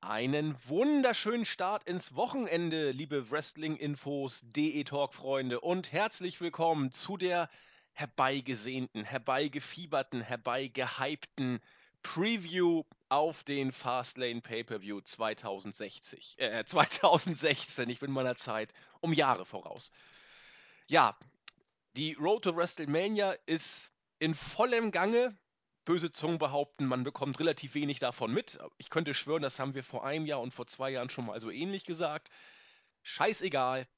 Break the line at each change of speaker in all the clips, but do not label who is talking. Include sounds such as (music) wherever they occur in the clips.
Einen wunderschönen Start ins Wochenende, liebe Wrestling-Infos, DE-Talk-Freunde und herzlich willkommen zu der herbeigesehnten, herbeigefieberten, herbeigehypten Preview auf den Fastlane Pay-Per-View 2060, äh, 2016. Ich bin meiner Zeit um Jahre voraus. Ja, die Road to WrestleMania ist in vollem Gange. Böse Zungen behaupten, man bekommt relativ wenig davon mit. Ich könnte schwören, das haben wir vor einem Jahr und vor zwei Jahren schon mal so ähnlich gesagt. Scheißegal.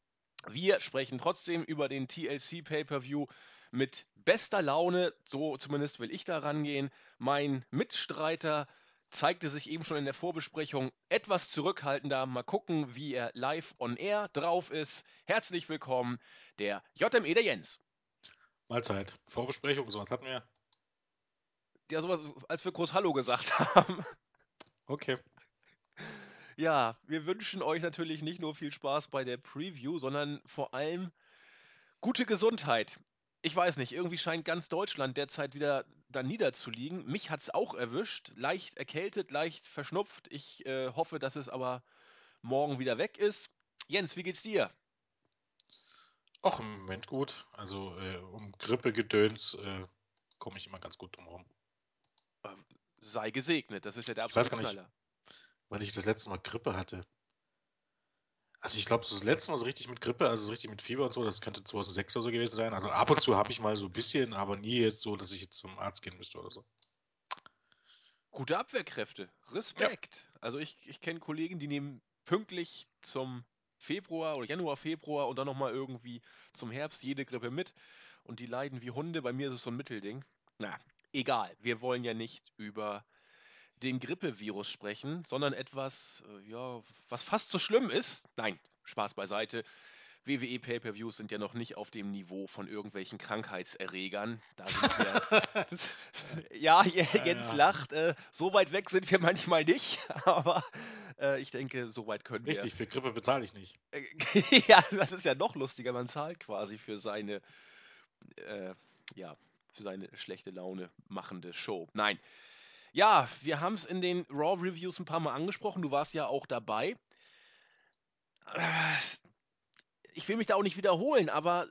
Wir sprechen trotzdem über den TLC Pay-Per-View mit bester Laune, so zumindest will ich da rangehen. Mein Mitstreiter zeigte sich eben schon in der Vorbesprechung etwas zurückhaltender. Mal gucken, wie er live on air drauf ist. Herzlich willkommen, der JME der Jens.
Mahlzeit. Vorbesprechung, sowas hatten wir.
Ja, sowas, als wir groß Hallo gesagt (laughs) haben.
Okay.
Ja, wir wünschen euch natürlich nicht nur viel Spaß bei der Preview, sondern vor allem gute Gesundheit. Ich weiß nicht, irgendwie scheint ganz Deutschland derzeit wieder da niederzuliegen. Mich hat es auch erwischt. Leicht erkältet, leicht verschnupft. Ich äh, hoffe, dass es aber morgen wieder weg ist. Jens, wie geht's dir?
Ach, im Moment gut. Also äh, um Grippegedöns äh, komme ich immer ganz gut drum herum.
Ähm, sei gesegnet, das ist ja der
Ich weiß
absolute
nicht.
Knaller.
Weil ich das letzte Mal Grippe hatte. Also ich glaube, so das letzte Mal so richtig mit Grippe, also so richtig mit Fieber und so, das könnte 2006 oder so gewesen sein. Also ab und zu habe ich mal so ein bisschen, aber nie jetzt so, dass ich jetzt zum Arzt gehen müsste oder so.
Gute Abwehrkräfte. Respekt. Also ich, ich kenne Kollegen, die nehmen pünktlich zum Februar oder Januar, Februar und dann nochmal irgendwie zum Herbst jede Grippe mit. Und die leiden wie Hunde. Bei mir ist es so ein Mittelding. Na, egal. Wir wollen ja nicht über den Grippevirus sprechen, sondern etwas, äh, ja, was fast so schlimm ist. Nein, Spaß beiseite. WWE Pay-per-Views sind ja noch nicht auf dem Niveau von irgendwelchen Krankheitserregern. Da sind wir. (laughs) ja, Je-
Ja,
Jens lacht. Äh, so weit weg sind wir manchmal nicht, (laughs) aber äh, ich denke, so weit können
Richtig, für Grippe bezahle ich nicht.
wir. (laughs) ja, das ist ja noch lustiger. Man zahlt quasi für seine, äh, ja, für seine schlechte Laune machende Show. Nein. Ja, wir haben es in den Raw Reviews ein paar Mal angesprochen. Du warst ja auch dabei. Äh, Ich will mich da auch nicht wiederholen, aber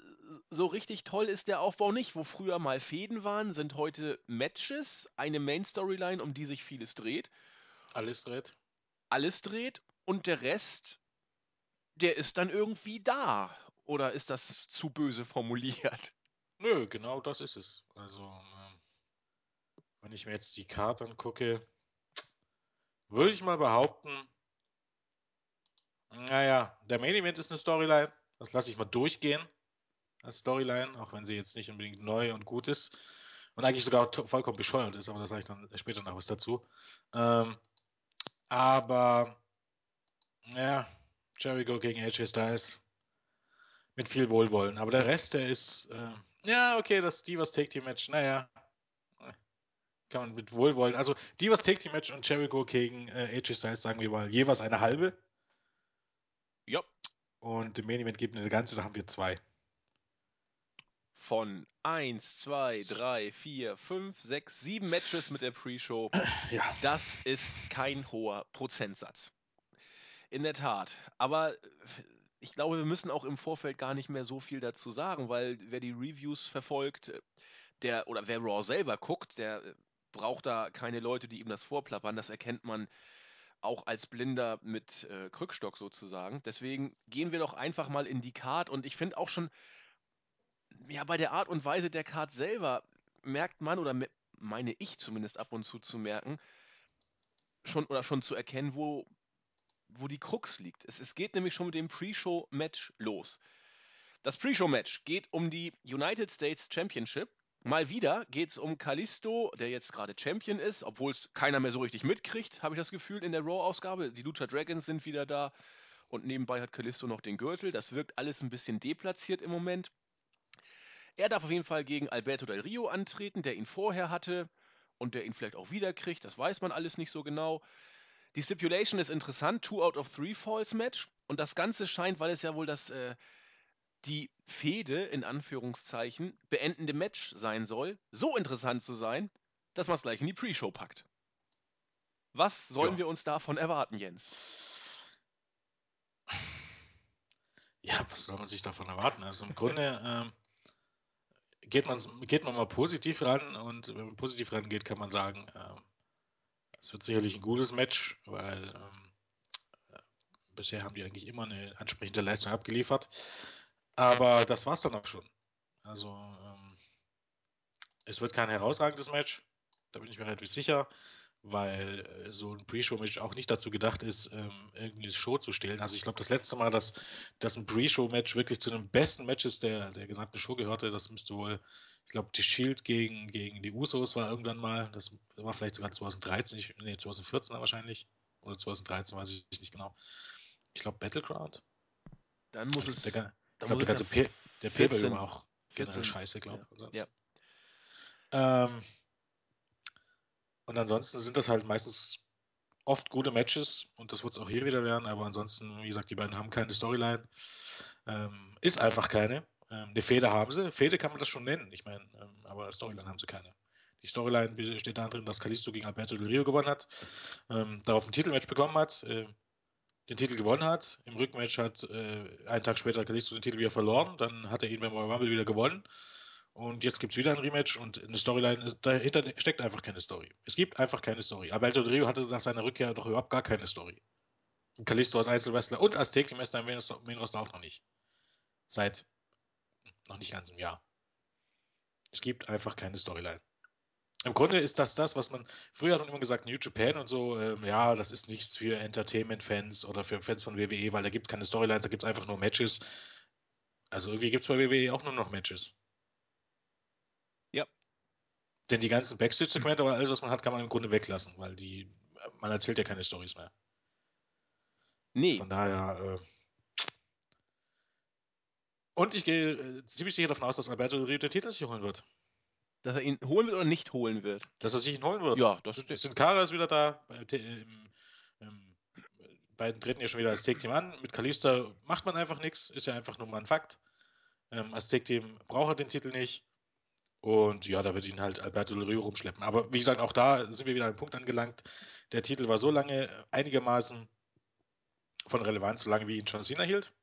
so richtig toll ist der Aufbau nicht. Wo früher mal Fäden waren, sind heute Matches, eine Main Storyline, um die sich vieles dreht,
Alles dreht.
alles dreht und der Rest, der ist dann irgendwie da. Oder ist das zu böse formuliert?
Nö, genau das ist es. Also, ähm, wenn ich mir jetzt die Karte angucke, würde ich mal behaupten, naja, der Main Event ist eine Storyline. Das lasse ich mal durchgehen als Storyline, auch wenn sie jetzt nicht unbedingt neu und gut ist. Und eigentlich sogar vollkommen bescheuert ist, aber da sage ich dann später noch was dazu. Ähm, aber, ja, Jericho gegen AJ Styles mit viel Wohlwollen. Aber der Rest, der ist, äh, ja, okay, das Divas Take Team Match, naja, kann man mit Wohlwollen. Also, Divas Take Team Match und Jericho gegen äh, AJ Styles, sagen wir mal, jeweils eine halbe.
Ja,
Und im Main Event gibt eine ganze, da haben wir zwei.
von 1, 2,
So.
3, 4, 5, 6, 7 Matches mit der Pre-Show. (clears throat)
Ja.
Das ist kein hoher Prozentsatz. In der Tat. Aber äh, ich glaube, wir müssen auch im Vorfeld gar nicht mehr so viel dazu sagen, weil wer die Reviews verfolgt, äh, der oder wer Raw selber guckt, der äh, braucht da keine Leute, die ihm das vorplappern. Das erkennt man auch als Blinder mit äh, Krückstock sozusagen. Deswegen gehen wir doch einfach mal in die Card und ich finde auch schon, ja, bei der Art und Weise der Card selber merkt man oder me meine ich zumindest ab und zu zu merken, schon oder schon zu erkennen, wo wo die Krux liegt. Es, es geht nämlich schon mit dem Pre-Show-Match los. Das Pre-Show-Match geht um die United States Championship. Mal wieder geht es um Kalisto, der jetzt gerade Champion ist, obwohl es keiner mehr so richtig mitkriegt, habe ich das Gefühl, in der Raw-Ausgabe. Die Lucha Dragons sind wieder da und nebenbei hat Kalisto noch den Gürtel. Das wirkt alles ein bisschen deplatziert im Moment. Er darf auf jeden Fall gegen Alberto Del Rio antreten, der ihn vorher hatte und der ihn vielleicht auch wieder kriegt. Das weiß man alles nicht so genau. Die Stipulation ist interessant, Two out of Three Falls Match. Und das Ganze scheint, weil es ja wohl das äh, die Fehde in Anführungszeichen beendende Match sein soll, so interessant zu sein, dass man es gleich in die Pre-Show packt. Was sollen
Ja.
wir uns davon erwarten, Jens?
Ja, was soll man sich davon erwarten? Also im Grunde ähm, geht, man, geht man mal positiv ran und wenn man positiv rangeht, kann man sagen, ähm, es wird sicherlich ein gutes Match, weil ähm, äh, bisher haben die eigentlich immer eine ansprechende Leistung abgeliefert. Aber das war's dann auch schon. Also ähm, es wird kein herausragendes Match, da bin ich mir relativ sicher, weil äh, so ein Pre-Show-Match auch nicht dazu gedacht ist, ähm, irgendeine Show zu stehlen. Also ich glaube, das letzte Mal, dass, dass ein Pre-Show-Match wirklich zu den besten Matches der, der gesamten Show gehörte, das müsste wohl, ich glaube, die Shield gegen, gegen die Usos war irgendwann mal, das war vielleicht sogar 2013, ich, nee, 2014 wahrscheinlich, oder 2013, weiß ich nicht genau. Ich glaube, Battleground.
Dann muss es.
der, ich glaube, der ganze
ja
der Pay
14,
war auch generell
14,
scheiße, glaube ich.
ja.
Ähm, und ansonsten sind das halt meistens oft gute Matches und das wird es auch hier wieder werden, aber ansonsten, wie gesagt, die beiden haben keine Storyline. Ähm, ist einfach keine. Ähm, eine Fehde haben sie. Fehde kann man das schon nennen, ich meine, ähm, aber Storyline haben sie keine. Die Storyline besteht darin, dass Kalisto gegen Alberto Del Rio gewonnen hat, ähm, darauf ein Titelmatch bekommen hat, äh, den Titel gewonnen hat. Im Rückmatch hat äh, einen Tag später Kalisto den Titel wieder verloren, dann hat er ihn beim Royal Rumble wieder gewonnen. Und jetzt gibt es wieder ein Rematch und eine Storyline, dahinter steckt einfach keine Story. Es gibt einfach keine Story. Alberto Rio hatte nach seiner Rückkehr doch überhaupt gar keine Story. Und Kalisto als Einzelwrestler und als Take-Team-Wrestler im Main Roster auch noch nicht. Seit noch nicht ganz einem Jahr. Es gibt einfach keine Storyline. Im Grunde ist das das, was man, früher hat man immer gesagt, New Japan und so, ähm, ja, das ist nichts für Entertainment-Fans oder für Fans von WWE, weil da gibt es keine Storylines, da gibt es einfach nur Matches. Also irgendwie gibt es bei WWE auch nur noch Matches. Denn die ganzen Backstage-Segmente oder alles, was man hat, kann man im Grunde weglassen, weil die, man erzählt ja keine Stories mehr.
Nee.
Von daher, äh, und ich gehe äh, ziemlich sicher davon aus, dass Alberto Rio den Titel sich holen wird.
Dass er ihn holen wird oder nicht holen wird?
Dass er sich ihn holen wird.
Ja, das steht.
Sin Cara ist wieder da. Im, im, beiden treten ja schon wieder als Take-Team an. Mit Kalista macht man einfach nichts. Ist ja einfach nur mal ein Fakt. Ähm, als Take-Team braucht er den Titel nicht. Und ja, da wird ihn halt Alberto Del Rio rumschleppen. Aber wie gesagt, auch da sind wir wieder an einem Punkt angelangt. Der Titel war so lange einigermaßen von Relevanz, so lange wie ihn John Cena hielt.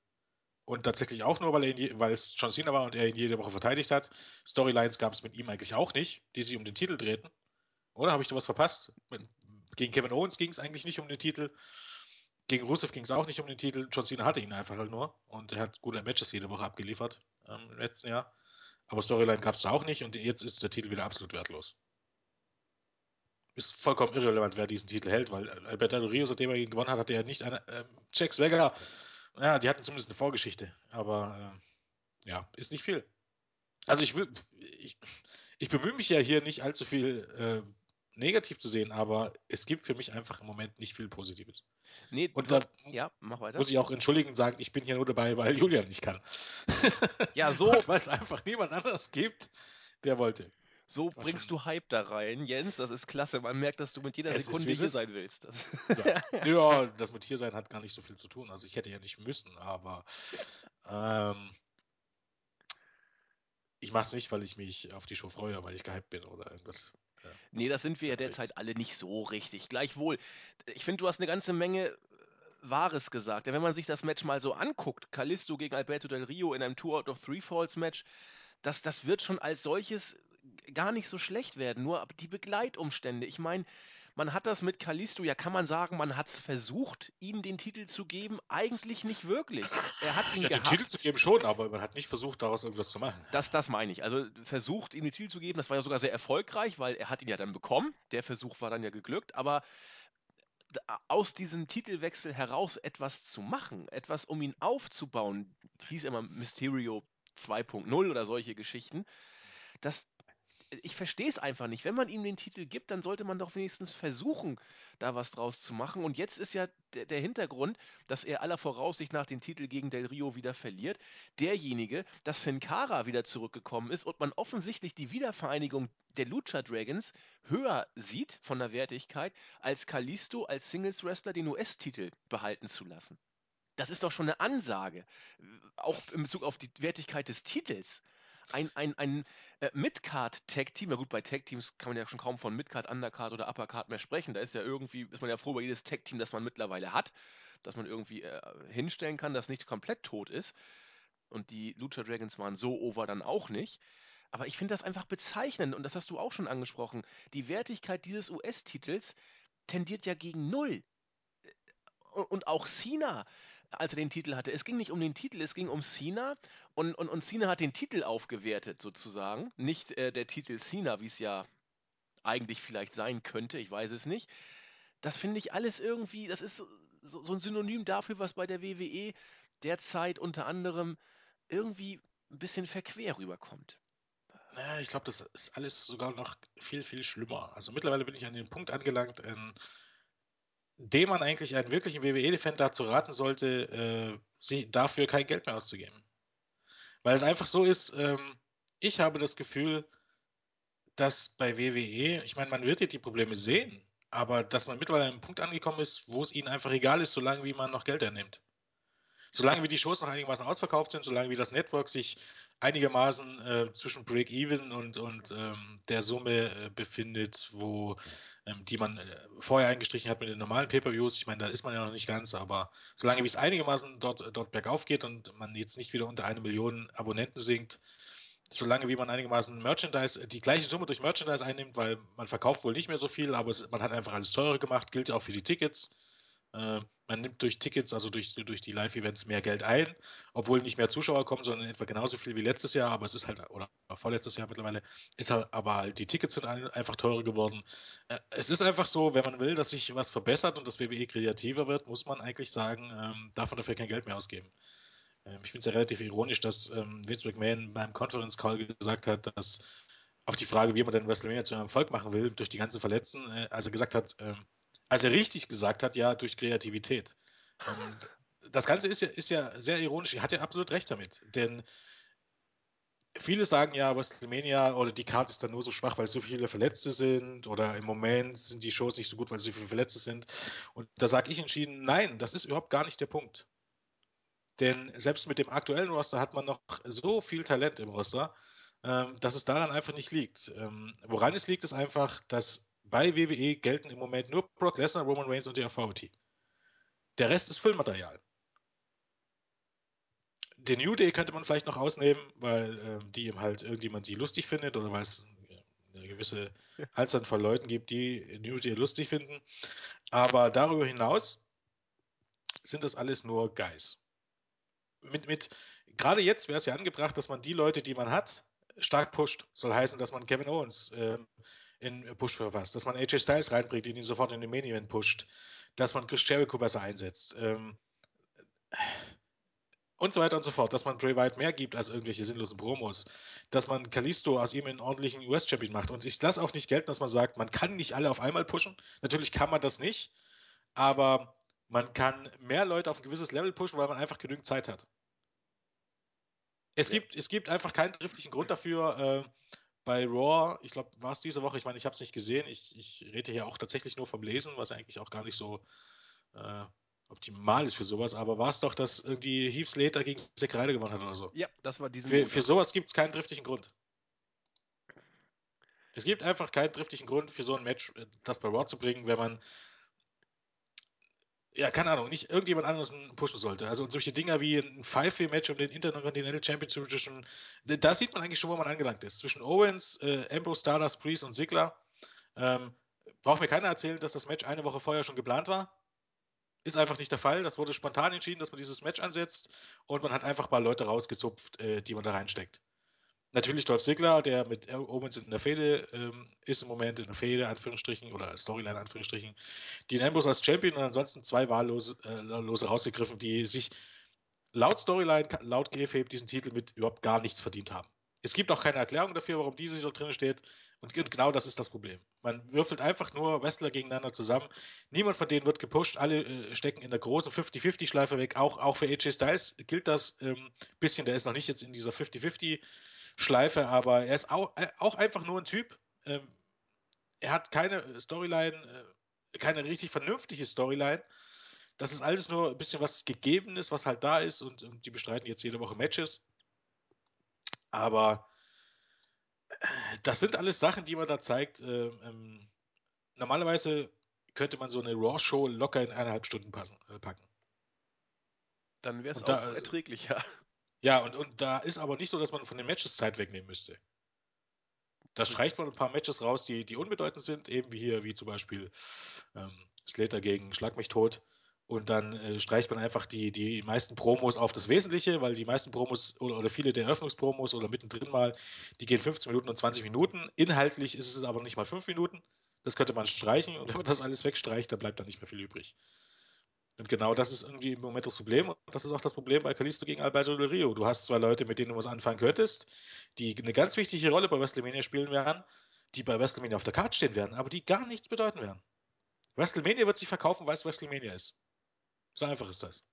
Und tatsächlich auch nur, weil, er ihn, weil es John Cena war und er ihn jede Woche verteidigt hat. Storylines gab es mit ihm eigentlich auch nicht, die sich um den Titel drehten. Oder habe ich da was verpasst? Gegen Kevin Owens ging es eigentlich nicht um den Titel. Gegen Rusev ging es auch nicht um den Titel. John Cena hatte ihn einfach halt nur. Und er hat gute Matches jede Woche abgeliefert ähm, im letzten Jahr. Aber Storyline gab es da auch nicht und jetzt ist der Titel wieder absolut wertlos. Ist vollkommen irrelevant, wer diesen Titel hält, weil Alberto Del Rio, seitdem er ihn gewonnen hat, hatte er nicht eine. Ähm, Jack Swagger, ja, die hatten zumindest eine Vorgeschichte. Aber ähm, ja, ist nicht viel. Also ich will, ich, ich bemühe mich ja hier nicht allzu viel äh, negativ zu sehen, aber es gibt für mich einfach im Moment nicht viel Positives.
Nee,
Und da
ja, mach weiter.
muss ich auch entschuldigen sagen, ich bin hier nur dabei, weil (laughs) Julian nicht kann.
Ja, (laughs) so,
weil es einfach niemand anders gibt, der wollte.
so bringst du Hype da rein, Jens. Das ist klasse. Man merkt, dass du mit jeder
Es
Sekunde hier sein willst. Das,
Ja. (laughs) ja, das mit hier sein hat gar nicht so viel zu tun. Also ich hätte ja nicht müssen, aber ähm, ich mache es nicht, weil ich mich auf die Show freue, weil ich gehypt bin oder irgendwas.
Nee, das sind wir ja derzeit alle nicht so richtig. Gleichwohl, ich finde, du hast eine ganze Menge äh, Wahres gesagt. Denn wenn man sich das Match mal so anguckt, Kalisto gegen Alberto Del Rio in einem Two out of Three Falls Match, das, das wird schon als solches gar nicht so schlecht werden. Nur die Begleitumstände. Ich meine, man hat das mit Kalisto, ja, kann man sagen, man hat es versucht, ihm den Titel zu geben. Eigentlich nicht wirklich. Er hat ihn
Ja, den
gehabt.
Titel zu geben schon, aber man hat nicht versucht, daraus irgendwas zu machen.
Das, das meine ich. Also versucht, ihm den Titel zu geben, das war ja sogar sehr erfolgreich, weil er hat ihn ja dann bekommen. Der Versuch war dann ja geglückt, aber aus diesem Titelwechsel heraus etwas zu machen, etwas um ihn aufzubauen, hieß immer Mysterio 2.0 oder solche Geschichten, das, ich verstehe es einfach nicht. Wenn man ihm den Titel gibt, dann sollte man doch wenigstens versuchen, da was draus zu machen. Und jetzt ist ja der, der Hintergrund, dass er aller Voraussicht nach den Titel gegen Del Rio wieder verliert. Derjenige, dass Sin Cara wieder zurückgekommen ist und man offensichtlich die Wiedervereinigung der Lucha Dragons höher sieht von der Wertigkeit, als Kalisto als Singles-Wrestler den US-Titel behalten zu lassen. Das ist doch schon eine Ansage. Auch in Bezug auf die Wertigkeit des Titels. Ein, ein, ein äh, Midcard-Tag-Team, ja gut, bei Tag-Teams kann man ja schon kaum von Midcard, Undercard oder Uppercard mehr sprechen. Da ist ja irgendwie, ist man ja froh über jedes Tag-Team, das man mittlerweile hat, dass man irgendwie äh, hinstellen kann, das nicht komplett tot ist. Und die Lucha Dragons waren so over dann auch nicht. Aber ich finde das einfach bezeichnend, und das hast du auch schon angesprochen. Die Wertigkeit dieses US-Titels tendiert ja gegen null. Und auch Cena, als er den Titel hatte. Es ging nicht um den Titel, es ging um Cena. Und, und, und Cena hat den Titel aufgewertet, sozusagen. Nicht äh, der Titel Cena, wie es ja eigentlich vielleicht sein könnte, ich weiß es nicht. Das finde ich alles irgendwie, das ist so, so, ein Synonym dafür, was bei der WWE derzeit unter anderem irgendwie ein bisschen verquer rüberkommt.
Ich glaube, das ist alles sogar noch viel, viel schlimmer. Also mittlerweile bin ich an den Punkt angelangt, in dem man eigentlich einen wirklichen WWE-Fan dazu raten sollte, äh, dafür kein Geld mehr auszugeben. Weil es einfach so ist, ähm, ich habe das Gefühl, dass bei WWE, ich meine, man wird ja die Probleme sehen, aber dass man mittlerweile an einem Punkt angekommen ist, wo es ihnen einfach egal ist, solange wie man noch Geld ernimmt. Solange wie die Shows noch einigermaßen ausverkauft sind, solange wie das Network sich einigermaßen äh, zwischen Break-Even und, und ähm, der Summe äh, befindet, wo ähm, die man äh, vorher eingestrichen hat mit den normalen Pay-Per-Views. Ich meine, da ist man ja noch nicht ganz, aber solange wie es einigermaßen dort, dort bergauf geht und man jetzt nicht wieder unter eine Million Abonnenten sinkt, solange wie man einigermaßen Merchandise, die gleiche Summe durch Merchandise einnimmt, weil man verkauft wohl nicht mehr so viel, aber es, man hat einfach alles teurer gemacht, gilt auch für die Tickets. Äh, man nimmt durch Tickets, also durch, durch die Live-Events mehr Geld ein, obwohl nicht mehr Zuschauer kommen, sondern etwa genauso viel wie letztes Jahr, aber es ist halt, oder vorletztes Jahr mittlerweile, ist halt, aber die Tickets sind einfach teurer geworden. Äh, es ist einfach so, wenn man will, dass sich was verbessert und das WWE kreativer wird, muss man eigentlich sagen, ähm, darf man dafür kein Geld mehr ausgeben. Ähm, ich finde es ja relativ ironisch, dass ähm, Vince McMahon beim Conference Call gesagt hat, dass auf die Frage, wie man denn WrestleMania zu einem Erfolg machen will, durch die ganzen Verletzten, äh, als er gesagt hat, ähm, als er richtig gesagt hat, ja, durch Kreativität. Ähm, das Ganze ist ja, ist ja sehr ironisch. Er hat ja absolut recht damit. Denn viele sagen ja, WrestleMania oder die Karte ist dann nur so schwach, weil so viele Verletzte sind oder im Moment sind die Shows nicht so gut, weil so viele Verletzte sind. Und da sage ich entschieden, nein, das ist überhaupt gar nicht der Punkt. Denn selbst mit dem aktuellen Roster hat man noch so viel Talent im Roster, ähm, dass es daran einfach nicht liegt. Ähm, woran es liegt, ist einfach, dass bei WWE gelten im Moment nur Brock Lesnar, Roman Reigns und die Authority. Der Rest ist Füllmaterial. Den New Day könnte man vielleicht noch ausnehmen, weil ähm, die eben halt irgendjemand die lustig findet oder weil es eine gewisse (laughs) Anzahl von Leuten gibt, die New Day lustig finden. Aber darüber hinaus sind das alles nur Guys. Mit, mit, gerade jetzt wäre es ja angebracht, dass man die Leute, die man hat, stark pusht. Soll heißen, dass man Kevin Owens äh, in Push verpasst, dass man AJ Styles reinbringt, ihn sofort in den Main Event pusht, dass man Chris Jericho besser einsetzt. Ähm, und so weiter und so fort, dass man Bray Wyatt mehr gibt als irgendwelche sinnlosen Promos, dass man Kalisto aus ihm einen ordentlichen US-Champion macht. Und ich lasse auch nicht gelten, dass man sagt, man kann nicht alle auf einmal pushen. Natürlich kann man das nicht, aber man kann mehr Leute auf ein gewisses Level pushen, weil man einfach genügend Zeit hat. Es, ja. gibt, es gibt einfach keinen triftigen Grund dafür, äh, bei Raw, ich glaube, war es diese Woche, ich meine, ich habe es nicht gesehen, ich, ich rede hier auch tatsächlich nur vom Lesen, was eigentlich auch gar nicht so äh, optimal ist für sowas, aber war es doch, dass irgendwie Heath Slater gegen Zack Ryder gewonnen hat oder so.
Ja, das war diesen
Für, für sowas gibt es keinen triftigen Grund. Es gibt einfach keinen triftigen Grund für so ein Match, äh, das bei Raw zu bringen, wenn man ja, keine Ahnung, nicht irgendjemand anderes pushen sollte. Also solche Dinger wie ein Five-Way-Match um den Intercontinental Championship zwischen, da sieht man eigentlich schon, wo man angelangt ist. Zwischen Owens, äh, Ambrose, Stardust, Priest und Ziggler. Ähm, braucht mir keiner erzählen, dass das Match eine Woche vorher schon geplant war. Ist einfach nicht der Fall. Das wurde spontan entschieden, dass man dieses Match ansetzt und man hat einfach mal Leute rausgezupft, äh, die man da reinsteckt. Natürlich Dolph Ziggler, der mit Owens in der Fehde ähm, ist im Moment, in der Fehde, Anführungsstrichen, oder Storyline, Anführungsstrichen. Dean Ambrose als Champion und ansonsten zwei wahllose äh, rausgegriffen, die sich laut Storyline, laut GFAB diesen Titel mit überhaupt gar nichts verdient haben. Es gibt auch keine Erklärung dafür, warum diese dort drin steht. Und genau das ist das Problem. Man würfelt einfach nur Wrestler gegeneinander zusammen. Niemand von denen wird gepusht. Alle äh, stecken in der großen 50-50-Schleife weg. Auch, auch für AJ Styles gilt das ähm, bisschen. Der ist noch nicht jetzt in dieser 50-50 Schleife, aber er ist auch, äh, auch einfach nur ein Typ. Ähm, er hat keine Storyline, äh, keine richtig vernünftige Storyline. Das ist alles nur ein bisschen was Gegebenes, was halt da ist und, und die bestreiten jetzt jede Woche Matches. Aber das sind alles Sachen, die man da zeigt. Äh, ähm, normalerweise könnte man so eine Raw-Show locker in eineinhalb Stunden passen, äh, packen.
Dann wäre es auch
da, äh,
erträglicher.
Ja, und, und da ist aber nicht so, dass man von den Matches Zeit wegnehmen müsste. Da streicht man ein paar Matches raus, die, die unbedeutend sind, eben wie hier, wie zum Beispiel ähm, Slater gegen Schlag mich tot. Und dann äh, streicht man einfach die, die meisten Promos auf das Wesentliche, weil die meisten Promos oder, oder viele der Eröffnungspromos oder mittendrin mal, die gehen 15 Minuten und 20 Minuten. Inhaltlich ist es aber nicht mal 5 Minuten. Das könnte man streichen und wenn man das alles wegstreicht, dann bleibt da nicht mehr viel übrig. Und genau das ist irgendwie im Moment das Problem. Und das ist auch das Problem bei Kalisto gegen Alberto Del Rio. Du hast zwei Leute, mit denen du was anfangen könntest, die eine ganz wichtige Rolle bei WrestleMania spielen werden, die bei WrestleMania auf der Karte stehen werden, aber die gar nichts bedeuten werden. WrestleMania wird sich verkaufen, weil es WrestleMania ist. So einfach ist das.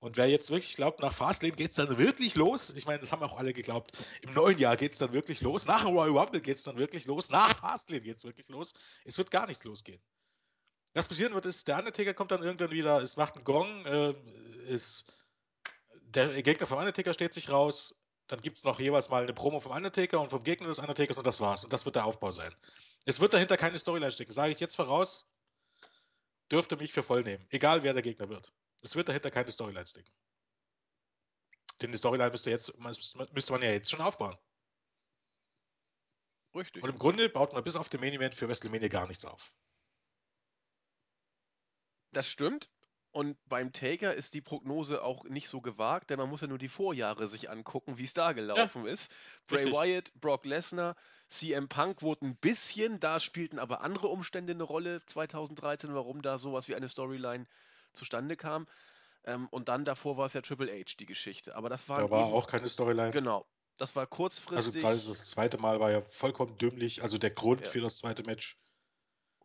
Und wer jetzt wirklich glaubt, nach Fastlane geht es dann wirklich los, ich meine, das haben auch alle geglaubt, im neuen Jahr geht es dann wirklich los, nach Royal Rumble geht es dann wirklich los, nach Fastlane geht es wirklich los, es wird gar nichts losgehen. Was passieren wird, ist, der Undertaker kommt dann irgendwann wieder, es macht einen Gong, äh, ist, der Gegner vom Undertaker steht sich raus, dann gibt es noch jeweils mal eine Promo vom Undertaker und vom Gegner des Undertakers und das war's. Und das wird der Aufbau sein. Es wird dahinter keine Storyline stecken, sage ich jetzt voraus, dürfte mich für voll nehmen. Egal wer der Gegner wird. Es wird dahinter keine Storyline stecken. Denn die Storyline müsste, jetzt, müsste man ja jetzt schon aufbauen.
Richtig.
Und im Grunde baut man bis auf den Main Event für WrestleMania gar nichts auf.
Das stimmt. Und beim Taker ist die Prognose auch nicht so gewagt, denn man muss ja nur die Vorjahre sich angucken, wie es da gelaufen ja, ist. Bray richtig. Wyatt, Brock Lesnar, CM Punk wurden ein bisschen, da spielten aber andere Umstände eine Rolle 2013, warum da sowas wie eine Storyline zustande kam. Ähm, und dann davor war es ja Triple H, die Geschichte. Aber das war.
Da war eben, auch keine Storyline.
Genau. Das war kurzfristig.
Also gerade das zweite Mal war ja vollkommen dümmlich. Also der Grund ja. für das zweite Match.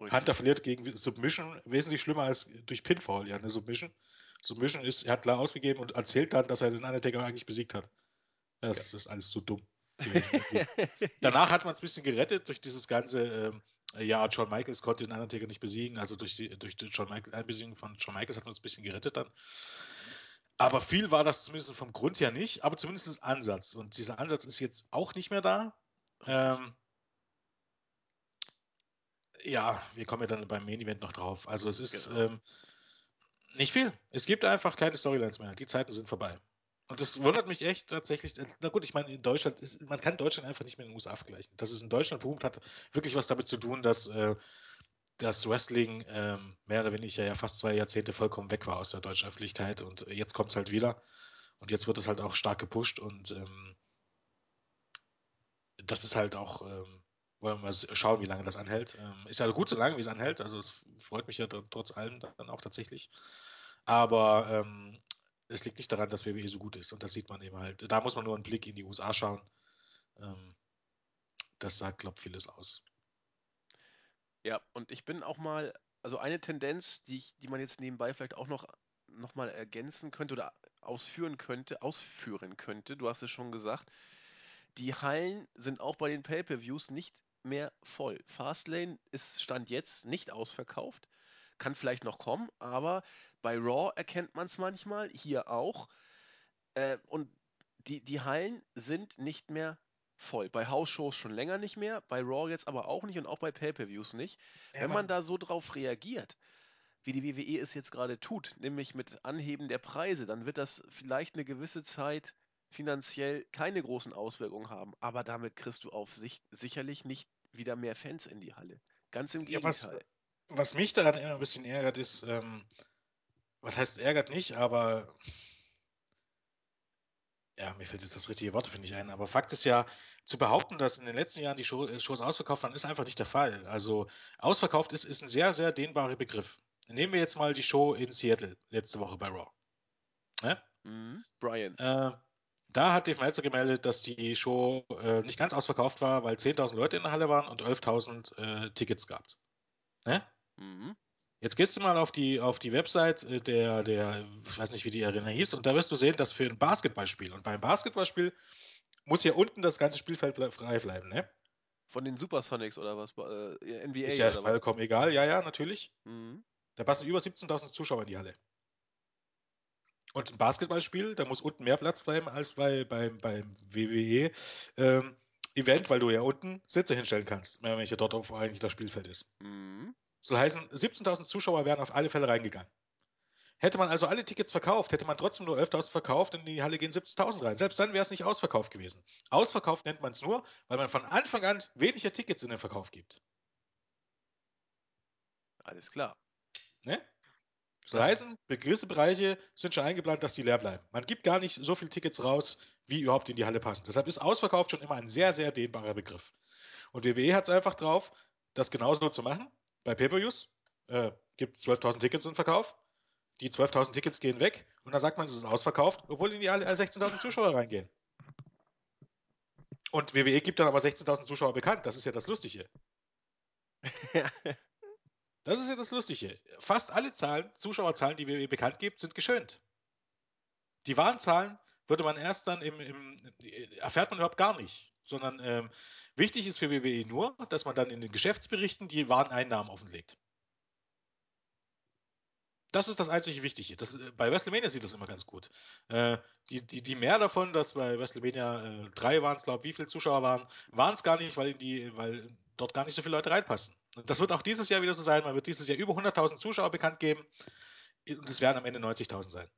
Richtig. Hunter verliert gegen Submission wesentlich schlimmer als durch Pinfall, ja, eine Submission. Submission ist, er hat klar ausgegeben und erzählt dann, dass er den Undertaker eigentlich besiegt hat. Das ja. ist alles so dumm. (laughs) Danach hat man es ein bisschen gerettet durch dieses ganze, ähm, ja, Shawn Michaels konnte den Undertaker nicht besiegen, also durch die, durch die Shawn Michaels Einbesiegen von Shawn Michaels hat man es ein bisschen gerettet dann. Aber viel war das zumindest vom Grund her nicht, aber zumindest das Ansatz. Und dieser Ansatz ist jetzt auch nicht mehr da. Ähm, ja, wir kommen ja dann beim Main Event noch drauf. Also es ist genau. ähm, nicht viel. Es gibt einfach keine Storylines mehr. Die Zeiten sind vorbei. Und das wundert mich echt tatsächlich. Na gut, ich meine, in Deutschland ist, man kann Deutschland einfach nicht mehr in den USA vergleichen. Dass es in Deutschland boomt, hat wirklich was damit zu tun, dass äh, das Wrestling ähm, mehr oder weniger ja fast zwei Jahrzehnte vollkommen weg war aus der deutschen Öffentlichkeit und jetzt kommt es halt wieder. Und jetzt wird es halt auch stark gepusht und ähm, das ist halt auch ähm, wollen wir mal schauen, wie lange das anhält. Ähm, ist ja gut so lange, wie es anhält. Also es freut mich ja trotz allem dann auch tatsächlich. Aber ähm, es liegt nicht daran, dass WWE so gut ist. Und das sieht man eben halt. Da muss man nur einen Blick in die USA schauen. Ähm, das sagt, glaube ich, vieles aus.
Ja, und ich bin auch mal, also eine Tendenz, die, ich, die man jetzt nebenbei vielleicht auch noch, noch mal ergänzen könnte oder ausführen könnte, ausführen könnte, du hast es schon gesagt, die Hallen sind auch bei den Pay-per-Views nicht mehr voll. Fastlane ist Stand jetzt nicht ausverkauft. Kann vielleicht noch kommen, aber bei Raw erkennt man es manchmal, hier auch. Äh, und die, die Hallen sind nicht mehr voll. Bei House-Shows schon länger nicht mehr, bei Raw jetzt aber auch nicht und auch bei Pay-Per-Views nicht. Ja, Wenn man da so drauf reagiert, wie die WWE es jetzt gerade tut, nämlich mit Anheben der Preise, dann wird das vielleicht eine gewisse Zeit finanziell keine großen Auswirkungen haben, aber damit kriegst du auf sich sicherlich nicht wieder mehr Fans in die Halle. Ganz im Gegenteil.
Ja, was, was, mich daran immer ein bisschen ärgert, ist, ähm, was heißt ärgert nicht, aber ja, mir fällt jetzt das richtige Wort, finde ich, ein. Aber Fakt ist ja, zu behaupten, dass in den letzten Jahren die Show, äh, Shows ausverkauft waren, ist einfach nicht der Fall. Also ausverkauft ist, ist ein sehr, sehr dehnbarer Begriff. Nehmen wir jetzt mal die Show in Seattle letzte Woche bei Raw.
Ne? Mhm. Brian.
Äh, da hat Dave Meltzer gemeldet, dass die Show äh, nicht ganz ausverkauft war, weil 10.000 Leute in der Halle waren und 11.000 äh, Tickets gab. Ne? Mhm. Jetzt gehst du mal auf die, auf die Website äh, der, der, ich weiß nicht, wie die Arena hieß, und da wirst du sehen, dass für ein Basketballspiel, und beim Basketballspiel muss hier unten das ganze Spielfeld frei bleiben, ne?
Von den Supersonics oder was? Äh, NBA
Ist ja vollkommen was? egal, ja, ja, natürlich. Mhm. Da passen über 17.000 Zuschauer in die Halle. Und ein Basketballspiel, da muss unten mehr Platz bleiben als bei, beim, beim WWE. Ähm, Event, weil du ja unten Sitze hinstellen kannst, mehr welche dort auf eigentlich das Spielfeld ist.
Mhm.
Soll heißen, 17.000 Zuschauer wären auf alle Fälle reingegangen. Hätte man also alle Tickets verkauft, hätte man trotzdem nur 11.000 verkauft in die Halle gehen 70.000 rein. Selbst dann wäre es nicht ausverkauft gewesen. Ausverkauft nennt man es nur, weil man von Anfang an weniger Tickets in den Verkauf gibt.
Alles klar.
Ne?
Das-
heißen, gewisse Bereiche sind schon eingeplant, dass die leer bleiben. Man gibt gar nicht so viele Tickets raus, wie überhaupt in die Halle passen. Deshalb ist ausverkauft schon immer ein sehr, sehr dehnbarer Begriff. Und WWE hat es einfach drauf, das genauso zu machen. Bei Pay-Per-Views äh, gibt es 12.000 Tickets im Verkauf. Die 12.000 Tickets gehen weg und dann sagt man, es ist ausverkauft, obwohl in die Halle äh, 16.000 Zuschauer reingehen. Und WWE gibt dann aber 16.000 Zuschauer bekannt. Das ist ja das Lustige. (laughs) Das ist ja das Lustige. Fast alle Zahlen, Zuschauerzahlen, die WWE bekannt gibt, sind geschönt. Die wahren Zahlen würde man erst dann im, im erfährt man überhaupt gar nicht. Sondern ähm, wichtig ist für WWE nur, dass man dann in den Geschäftsberichten die wahren Einnahmen offenlegt. Das ist das einzige Wichtige. Das, äh, bei WrestleMania sieht das immer ganz gut. Äh, die, die, die mehr davon, dass bei WrestleMania äh, 3 waren es, glaube ich, wie viele Zuschauer waren, waren es gar nicht, weil, die, weil dort gar nicht so viele Leute reinpassen. Und das wird auch dieses Jahr wieder so sein. Man wird dieses Jahr über 100.000 Zuschauer bekannt geben und es werden am Ende 90.000 sein.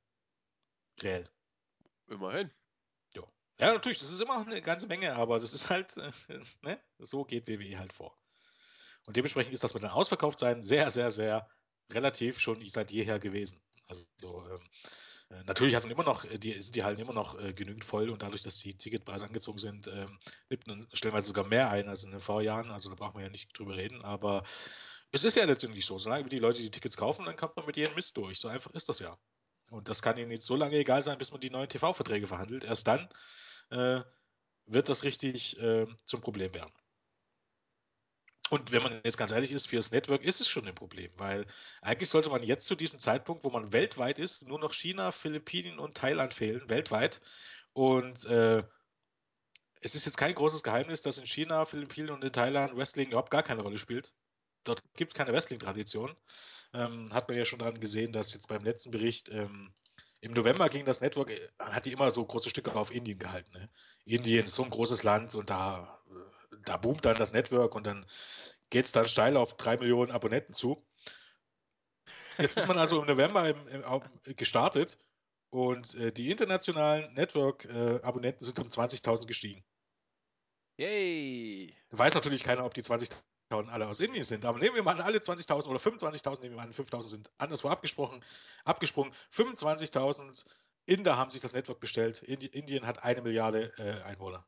Reell.
Immerhin.
Ja, natürlich, das ist immer noch eine ganze Menge, aber das ist halt, äh, ne? so geht WWE halt vor. Und dementsprechend ist das mit dem Ausverkauftsein sehr, sehr, sehr relativ schon seit jeher gewesen. Also ähm, äh, natürlich hat man immer noch, äh, die, sind die Hallen immer noch äh, genügend voll und dadurch, dass die Ticketpreise angezogen sind, ähm, nimmt man stellenweise sogar mehr ein als in den Vorjahren. Also da brauchen wir ja nicht drüber reden, aber es ist ja letztendlich so, solange die Leute die Tickets kaufen, dann kommt man mit jedem Mist durch. So einfach ist das ja. Und das kann ihnen jetzt so lange egal sein, bis man die neuen TV-Verträge verhandelt. Erst dann äh, wird das richtig äh, zum Problem werden. Und wenn man jetzt ganz ehrlich ist, für das Network ist es schon ein Problem, weil eigentlich sollte man jetzt zu diesem Zeitpunkt, wo man weltweit ist, nur noch China, Philippinen und Thailand fehlen, weltweit. Und äh, es ist jetzt kein großes Geheimnis, dass in China, Philippinen und in Thailand Wrestling überhaupt gar keine Rolle spielt. Dort gibt es keine Wrestling-Tradition. Ähm, hat man ja schon daran gesehen, dass jetzt beim letzten Bericht ähm, im November ging das Network, äh, hat die immer so große Stücke auf Indien gehalten. Ne? Indien ist so ein großes Land und da, äh, da boomt dann das Network und dann geht es dann steil auf drei Millionen Abonnenten zu. Jetzt ist man also im November im, im, gestartet und äh, die internationalen Network-Abonnenten sind um 20.000 gestiegen.
Yay!
Weiß natürlich keiner, ob die 20.000 alle aus Indien sind, aber nehmen wir mal an, alle 20.000 oder 25.000, nehmen wir mal an, 5.000 sind anderswo abgesprochen, abgesprungen. 25.000 Inder haben sich das Network bestellt. Indi Indien hat eine Milliarde äh, Einwohner.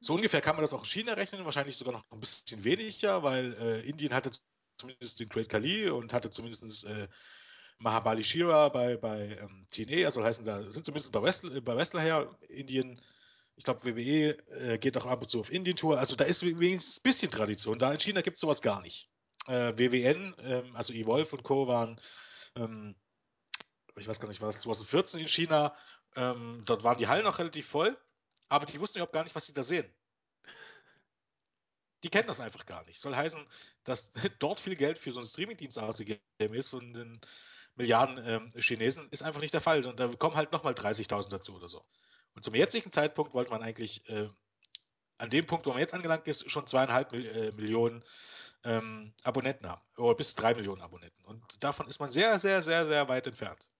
So ungefähr kann man das auch in China rechnen, wahrscheinlich sogar noch ein bisschen weniger, weil äh, Indien hatte zumindest den Great Khali und hatte zumindest äh, Mahabali Shira bei, bei ähm, TNA, also heißen da sind zumindest bei Wrestler, bei Wrestler her. Indien, ich glaube WWE äh, geht auch ab und zu auf Indien-Tour, also da ist wenigstens ein bisschen Tradition. Da in China gibt es sowas gar nicht. Äh, WWN, ähm, also Evolve und Co. waren, ähm, ich weiß gar nicht, war es 2014 in China, ähm, dort waren die Hallen noch relativ voll, aber die wussten überhaupt gar nicht, was sie da sehen. Die kennen das einfach gar nicht. Soll heißen, dass (laughs) dort viel Geld für so einen Streamingdienst ausgegeben ist von den Milliarden ähm, Chinesen, ist einfach nicht der Fall. Und da kommen halt nochmal 30.000 dazu oder so. Und zum jetzigen Zeitpunkt wollte man eigentlich äh, an dem Punkt, wo man jetzt angelangt ist, schon zweieinhalb äh, Millionen ähm, Abonnenten haben. Oder bis drei Millionen Abonnenten. Und davon ist man sehr, sehr, sehr, sehr weit entfernt.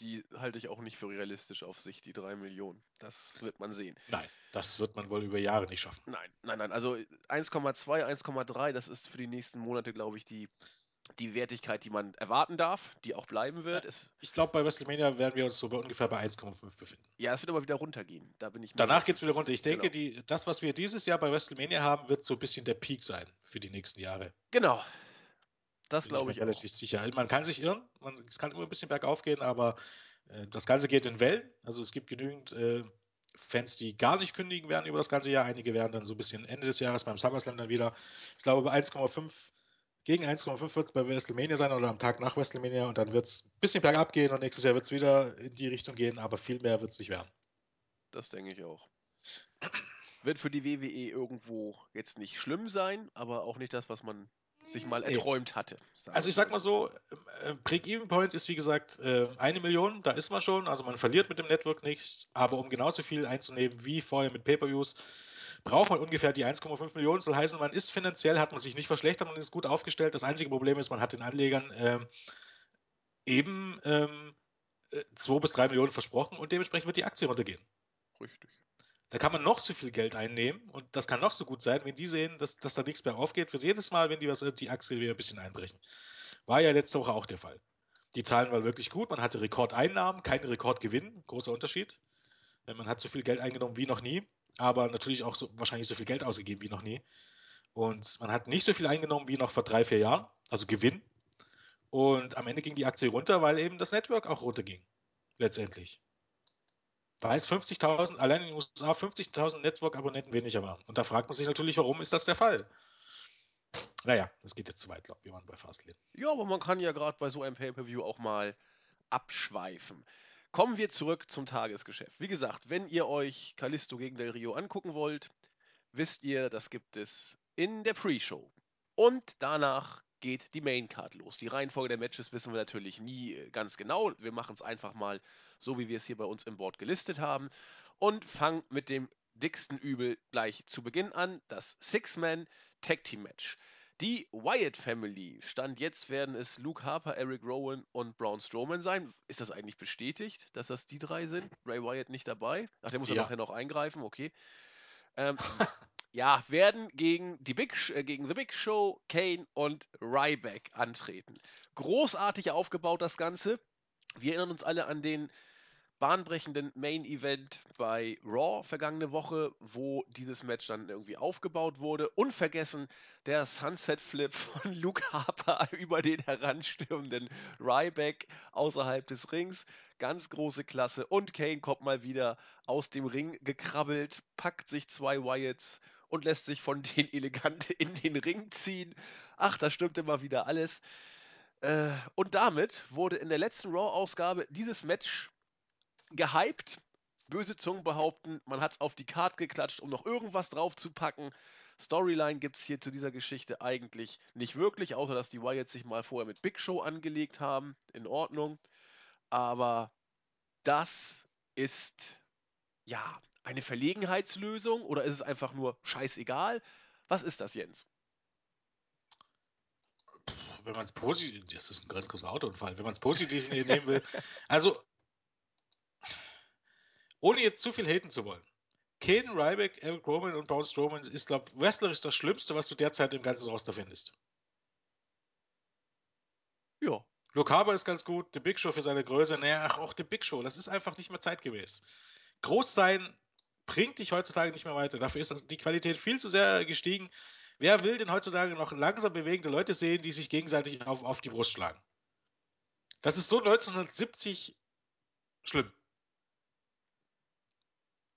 Die halte ich auch nicht für realistisch auf sich, die drei Millionen. Das wird man sehen.
Nein, das wird man wohl über Jahre nicht schaffen.
Nein, nein, nein. Also 1,2, 1,3, das ist für die nächsten Monate, glaube ich, die, die Wertigkeit, die man erwarten darf, die auch bleiben wird. Es,
Ich glaube, bei WrestleMania werden wir uns so bei ungefähr bei 1,5 befinden.
ja, es wird aber wieder runtergehen. Da bin ich
Danach geht es wieder runter. Ich denke,
Genau.
die, das, was wir dieses Jahr bei WrestleMania haben, wird so ein bisschen der Peak sein für die nächsten Jahre.
Genau. Das glaube ich auch.
relativ sicher. Man kann sich irren, man, es kann immer ein bisschen bergauf gehen, aber äh, das Ganze geht in Wellen. Also es gibt genügend äh, Fans, die gar nicht kündigen werden über das ganze Jahr. Einige werden dann so ein bisschen Ende des Jahres beim SummerSlam dann wieder. Ich glaube, bei 1,5 gegen 1,5 wird es bei WrestleMania sein oder am Tag nach WrestleMania und dann wird es ein bisschen bergab gehen und nächstes Jahr wird es wieder in die Richtung gehen, aber viel mehr wird es nicht werden.
Das denke ich auch. Wird für die WWE irgendwo jetzt nicht schlimm sein, aber auch nicht das, was man sich mal erträumt hatte.
Also ich sag mal so, äh, Break-Even-Point ist wie gesagt äh, eine Million, da ist man schon, also man verliert mit dem Network nichts, aber um genauso viel einzunehmen wie vorher mit Pay-Per-Views, braucht man ungefähr die 1,5 Millionen. Das soll heißen, man ist finanziell, hat man sich nicht verschlechtert, man ist gut aufgestellt. Das einzige Problem ist, man hat den Anlegern ähm, eben ähm, 2 äh, bis 3 Millionen versprochen und dementsprechend wird die Aktie runtergehen.
Richtig.
Da kann man noch so viel Geld einnehmen und das kann noch so gut sein, wenn die sehen, dass, dass da nichts mehr aufgeht. Für jedes Mal, wenn die was, die Aktie wieder ein bisschen einbrechen. War ja letzte Woche auch der Fall. Die Zahlen waren wirklich gut. Man hatte Rekordeinnahmen, keine Rekordgewinn. Großer Unterschied. Man hat so viel Geld eingenommen wie noch nie, aber natürlich auch so, wahrscheinlich so viel Geld ausgegeben wie noch nie. Und man hat nicht so viel eingenommen wie noch vor drei, vier Jahren, also Gewinn. Und am Ende ging die Aktie runter, weil eben das Network auch runterging. Letztendlich weil es 50.000, allein in den USA 50.000 Network-Abonnenten weniger waren. Und da fragt man sich natürlich, warum ist das der Fall? Naja, das geht jetzt zu weit, glaube ich. Wir waren bei Fastlane.
Ja, aber man kann ja gerade bei so einem Pay-Per-View auch mal abschweifen. Kommen wir zurück zum Tagesgeschäft. Wie gesagt, wenn ihr euch Kalisto gegen Del Rio angucken wollt, wisst ihr, das gibt es in der Pre-Show. Und danach geht die Main Card los. Die Reihenfolge der Matches wissen wir natürlich nie äh, ganz genau. Wir machen es einfach mal so, wie wir es hier bei uns im Board gelistet haben und fangen mit dem dicksten Übel gleich zu Beginn an. Das Six-Man Tag Team Match. Die Wyatt Family, Stand jetzt werden es Luke Harper, Eric Rowan und Braun Strowman sein. Ist das eigentlich bestätigt, dass das die drei sind? Ray Wyatt nicht dabei? Ach, der muss ja nachher noch eingreifen, okay. Ähm, (laughs) ja, werden gegen, die Big, äh, gegen The Big Show, Kane und Ryback antreten. Großartig aufgebaut das Ganze. Wir erinnern uns alle an den bahnbrechenden Main Event bei Raw vergangene Woche, wo dieses Match dann irgendwie aufgebaut wurde. Unvergessen der Sunset Flip von (laughs) Luke Harper (laughs) über den heranstürmenden Ryback außerhalb des Rings. Ganz große Klasse. Und Kane kommt mal wieder aus dem Ring gekrabbelt, packt sich zwei Wyatts und lässt sich von (laughs) denen elegant in den Ring ziehen. Ach, da stimmt immer wieder alles. Äh, und damit wurde in der letzten Raw-Ausgabe dieses Match gehypt. Böse Zungen behaupten, man hat es auf die Karte geklatscht, um noch irgendwas drauf zu packen. Storyline gibt es hier zu dieser Geschichte eigentlich nicht wirklich, außer dass die Wyatts sich mal vorher mit Big Show angelegt haben. In Ordnung. Aber das ist ja eine Verlegenheitslösung oder ist es einfach nur scheißegal? Was ist das, Jens?
Wenn man es positiv, das ist ein ganz großer Autounfall, wenn man es positiv (laughs) nehmen will. Also, ohne jetzt zu viel haten zu wollen. Caden Ryback, Eric Roman und Braun Strowman ist, glaube ich, wrestlerisch das Schlimmste, was du derzeit im ganzen Roster findest.
Ja.
Luke Harbour ist ganz gut, The Big Show für seine Größe, naja, auch The Big Show, das ist einfach nicht mehr zeitgemäß. Groß sein bringt dich heutzutage nicht mehr weiter. Dafür ist die Qualität viel zu sehr gestiegen. Wer will denn heutzutage noch langsam bewegende Leute sehen, die sich gegenseitig auf, auf die Brust schlagen? Das ist so 1970 schlimm.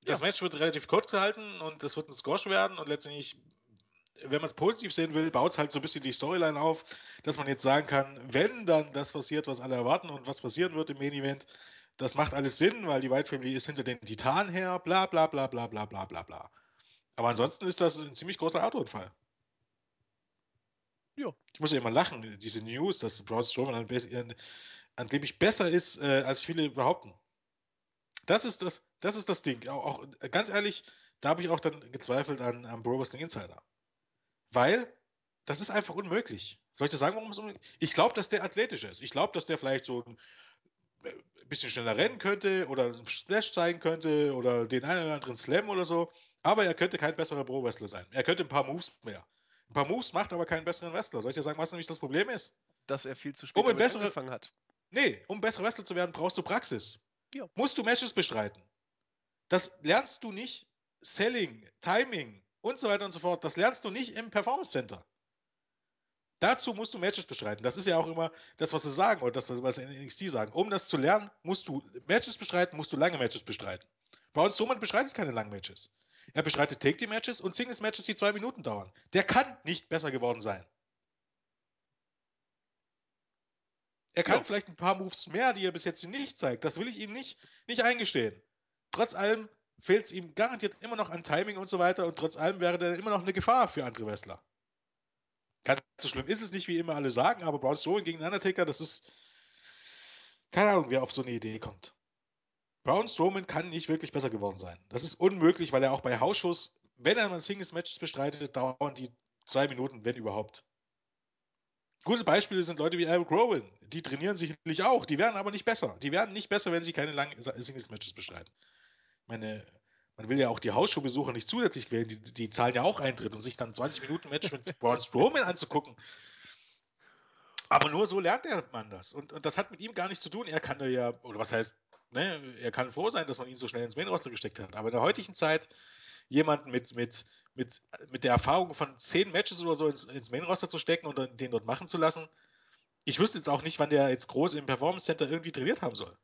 Das ja. Match wird relativ kurz gehalten und es wird ein Squash werden und letztendlich, wenn man es positiv sehen will, baut es halt so ein bisschen die Storyline auf, dass man jetzt sagen kann, wenn dann das passiert, was alle erwarten und was passieren wird im Main Event, das macht alles Sinn, weil die White Family ist hinter den Titanen her, bla bla bla bla bla bla bla bla. Aber ansonsten ist das ein ziemlich großer Autounfall. Ja. Ich muss ja immer lachen, diese News, dass Braun Strowman angeblich besser ist, äh, als viele behaupten. Das ist das, das ist das Ding. Auch, auch ganz ehrlich, da habe ich auch dann gezweifelt an, an Bro Wrestling Insider. Weil das ist einfach unmöglich. Soll ich dir sagen, warum es unmöglich ist? Ich glaube, dass der athletisch ist. Ich glaube, dass der vielleicht so ein äh, bisschen schneller rennen könnte oder einen Splash zeigen könnte oder den einen oder anderen Slam oder so. Aber er könnte kein besserer Pro-Wrestler sein. Er könnte ein paar Moves mehr. Ein paar Moves macht aber keinen besseren Wrestler. Soll ich dir sagen, was nämlich das Problem ist?
Dass er viel zu spät
um bessere, angefangen hat. Nee, um besserer Wrestler zu werden, brauchst du Praxis. Ja. Musst du Matches bestreiten. Das lernst du nicht. Selling, Timing und so weiter und so fort. Das lernst du nicht im Performance Center. Dazu musst du Matches bestreiten. Das ist ja auch immer das, was sie sagen oder das, was sie in NXT sagen. Um das zu lernen, musst du Matches bestreiten, musst du lange Matches bestreiten. Bei uns Strowman bestreitet keine langen Matches. Er bestreitet Take-Team-Matches und Singles-Matches, die zwei Minuten dauern. Der kann nicht besser geworden sein. Er kann ja. vielleicht ein paar Moves mehr, die er bis jetzt nicht zeigt. Das will ich ihm nicht, nicht eingestehen. Trotz allem fehlt es ihm garantiert immer noch an Timing und so weiter und trotz allem wäre der immer noch eine Gefahr für andere Wrestler. Ganz so schlimm ist es nicht, wie immer alle sagen, aber Braun Strowman gegen Undertaker, das ist. Keine Ahnung, wer auf so eine Idee kommt. Braun Strowman kann nicht wirklich besser geworden sein. Das ist unmöglich, weil er auch bei Hausshows, wenn er mal Singles-Matches bestreitet, dauern die zwei Minuten, wenn überhaupt. Gute Beispiele sind Leute wie Eric Rowan. Die trainieren sicherlich auch. Die werden aber nicht besser. Die werden nicht besser, wenn sie keine langen Singles-Matches bestreiten. Meine, man will ja auch die Hausshow-Besucher nicht zusätzlich quälen. Die, die zahlen ja auch Eintritt und sich dann 20 Minuten Match mit (laughs) Braun Strowman anzugucken. Aber nur so lernt der Mann das. Und, und das hat mit ihm gar nichts zu tun. Er kann ja, oder was heißt, ne, er kann froh sein, dass man ihn so schnell ins Main-Roster gesteckt hat. Aber in der heutigen Zeit jemanden mit, mit, mit, mit der Erfahrung von zehn Matches oder so ins, ins Main-Roster zu stecken und den dort machen zu lassen, ich wüsste jetzt auch nicht, wann der jetzt groß im Performance Center irgendwie trainiert haben soll.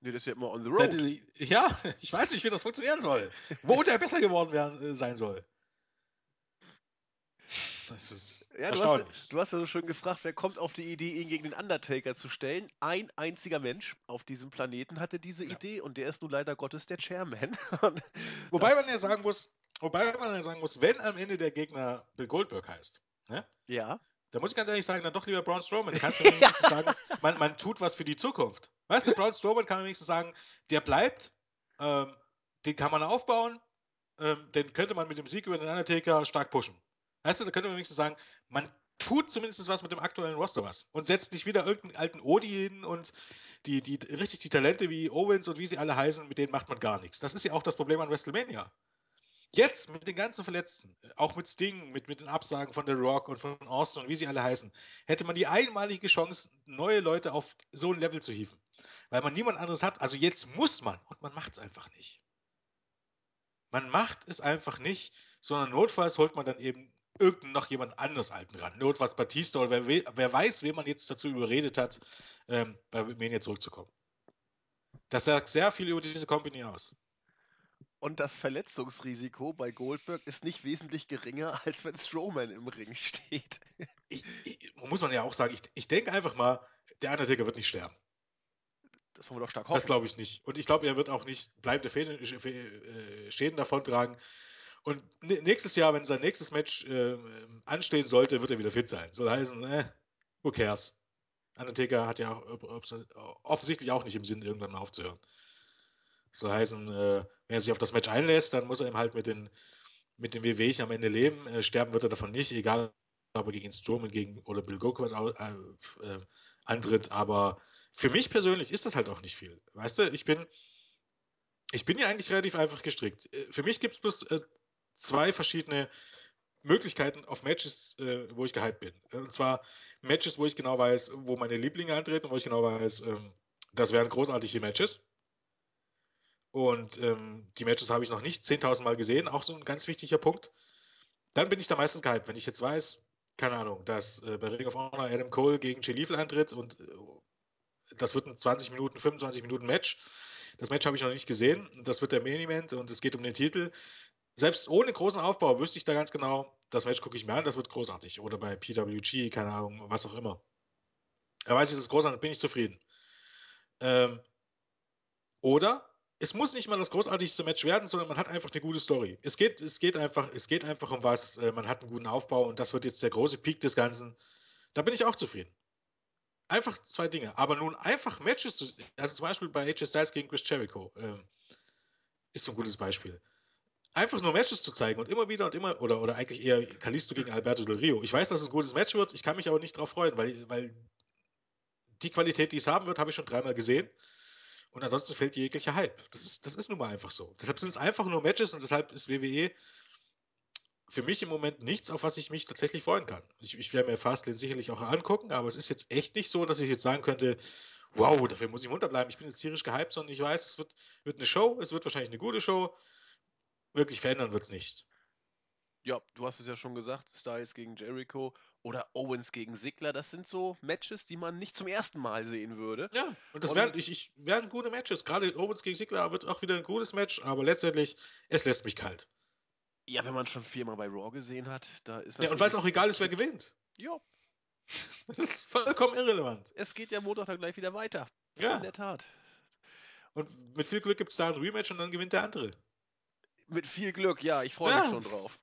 Nee, das ist ja immer on the road.
Ja, (laughs) ich weiß nicht, wie das funktionieren soll. Wo der besser geworden werden, äh, sein soll.
Das ist ja, du hast, du hast ja so schön gefragt, wer kommt auf die Idee, ihn gegen den Undertaker zu stellen? Ein einziger Mensch auf diesem Planeten hatte diese ja. Idee und der ist nun leider Gottes der Chairman. (laughs)
wobei man ja sagen muss, wobei man ja sagen muss, wenn am Ende der Gegner Bill Goldberg heißt, ne?
Ja.
Da muss ich ganz ehrlich sagen, dann doch lieber Braun Strowman. Kannst du (laughs) ja. sagen, man, man tut was für die Zukunft. Weißt du, Braun Strowman kann man wenigstens sagen, der bleibt, ähm, den kann man aufbauen, ähm, den könnte man mit dem Sieg über den Undertaker stark pushen. Weißt du, da könnte man wenigstens sagen, man tut zumindest was mit dem aktuellen Roster was und setzt nicht wieder irgendeinen alten Odi hin und die, die, richtig die Talente wie Owens und wie sie alle heißen, mit denen macht man gar nichts. Das ist ja auch das Problem an WrestleMania. Jetzt mit den ganzen Verletzten, auch mit Sting, mit, mit den Absagen von The Rock und von Austin und wie sie alle heißen, hätte man die einmalige Chance, neue Leute auf so ein Level zu hieven. Weil man niemand anderes hat. Also jetzt muss man und man macht es einfach nicht. Man macht es einfach nicht, sondern notfalls holt man dann eben irgendein noch jemand anderes alten ran. Notfalls Batista oder wer, wer weiß, wen man jetzt dazu überredet hat, ähm, bei Mania zurückzukommen. Das sagt sehr viel über diese Company aus.
Und das Verletzungsrisiko bei Goldberg ist nicht wesentlich geringer, (laughs) als wenn Strowman im Ring steht.
Ich, ich, muss man ja auch sagen, ich, ich denke einfach mal, der Undertaker wird nicht sterben.
Das wollen wir doch stark hoffen.
Das glaube ich nicht. Und ich glaube, er wird auch nicht bleibende Schäden, äh, Schäden davontragen. Und nächstes Jahr, wenn sein nächstes Match äh, anstehen sollte, wird er wieder fit sein. Soll heißen, äh, who cares? Undertaker hat ja auch, offensichtlich auch nicht im Sinn, irgendwann mal aufzuhören. Soll heißen, äh, wenn er sich auf das Match einlässt, dann muss er eben halt mit den, mit den WWs am Ende leben. Äh, sterben wird er davon nicht, egal ob er gegen Strowman gegen, oder Bill Goldberg äh, äh, antritt. Aber für mich persönlich ist das halt auch nicht viel. Weißt du, ich bin, ich bin ja eigentlich relativ einfach gestrickt. Äh, für mich gibt es bloß äh, zwei verschiedene Möglichkeiten auf Matches, äh, wo ich gehypt bin. Und zwar Matches, wo ich genau weiß, wo meine Lieblinge antreten, wo ich genau weiß, ähm, das wären großartige Matches. Und ähm, die Matches habe ich noch nicht 10.000 Mal gesehen, auch so ein ganz wichtiger Punkt. Dann bin ich da meistens gehypt, wenn ich jetzt weiß, keine Ahnung, dass äh, bei Ring of Honor Adam Cole gegen Jay Lethal antritt und äh, das wird ein 20 Minuten, 25 Minuten Match. Das Match habe ich noch nicht gesehen. Das wird der Main Event und es geht um den Titel selbst ohne großen Aufbau wüsste ich da ganz genau, das Match gucke ich mir an, das wird großartig. Oder bei PWG, keine Ahnung, was auch immer. Da weiß ich, das ist großartig, bin ich zufrieden. Ähm, oder es muss nicht mal das großartigste Match werden, sondern man hat einfach eine gute Story. Es geht, es geht, einfach, es geht einfach um was, äh, man hat einen guten Aufbau und das wird jetzt der große Peak des Ganzen. Da bin ich auch zufrieden. Einfach zwei Dinge. Aber nun einfach Matches, also zum Beispiel bei AJ Styles gegen Chris Jericho, äh, ist so ein gutes Beispiel einfach nur Matches zu zeigen und immer wieder und immer, oder, oder eigentlich eher Kalisto gegen Alberto Del Rio. Ich weiß, dass es ein gutes Match wird, ich kann mich aber nicht darauf freuen, weil, weil die Qualität, die es haben wird, habe ich schon dreimal gesehen. Und ansonsten fällt jeglicher Hype. Das ist, das ist nun mal einfach so. Deshalb sind es einfach nur Matches und deshalb ist WWE für mich im Moment nichts, auf was ich mich tatsächlich freuen kann. Ich, ich werde mir Fastlane sicherlich auch angucken, aber es ist jetzt echt nicht so, dass ich jetzt sagen könnte, wow, dafür muss ich runterbleiben. Ich bin jetzt tierisch gehypt, sondern ich weiß, es wird, wird eine Show, es wird wahrscheinlich eine gute Show wirklich verändern wird es nicht.
Ja, du hast es ja schon gesagt, Styles gegen Jericho oder Owens gegen Sigler, das sind so Matches, die man nicht zum ersten Mal sehen würde.
Ja, und das werden, ich, ich, werden gute Matches. Gerade Owens gegen Sigler wird auch wieder ein gutes Match, aber letztendlich, es lässt mich kalt.
Ja, wenn man schon viermal bei Raw gesehen hat, da ist
Ja, und weil es auch egal ist, wer gewinnt.
Ja. (laughs)
Das ist vollkommen irrelevant.
Es geht ja Montag dann gleich wieder weiter.
Ja.
In der Tat.
Und mit viel Glück gibt es da ein Rematch und dann gewinnt der andere.
Mit viel Glück, ja, ich freue ja. mich schon drauf.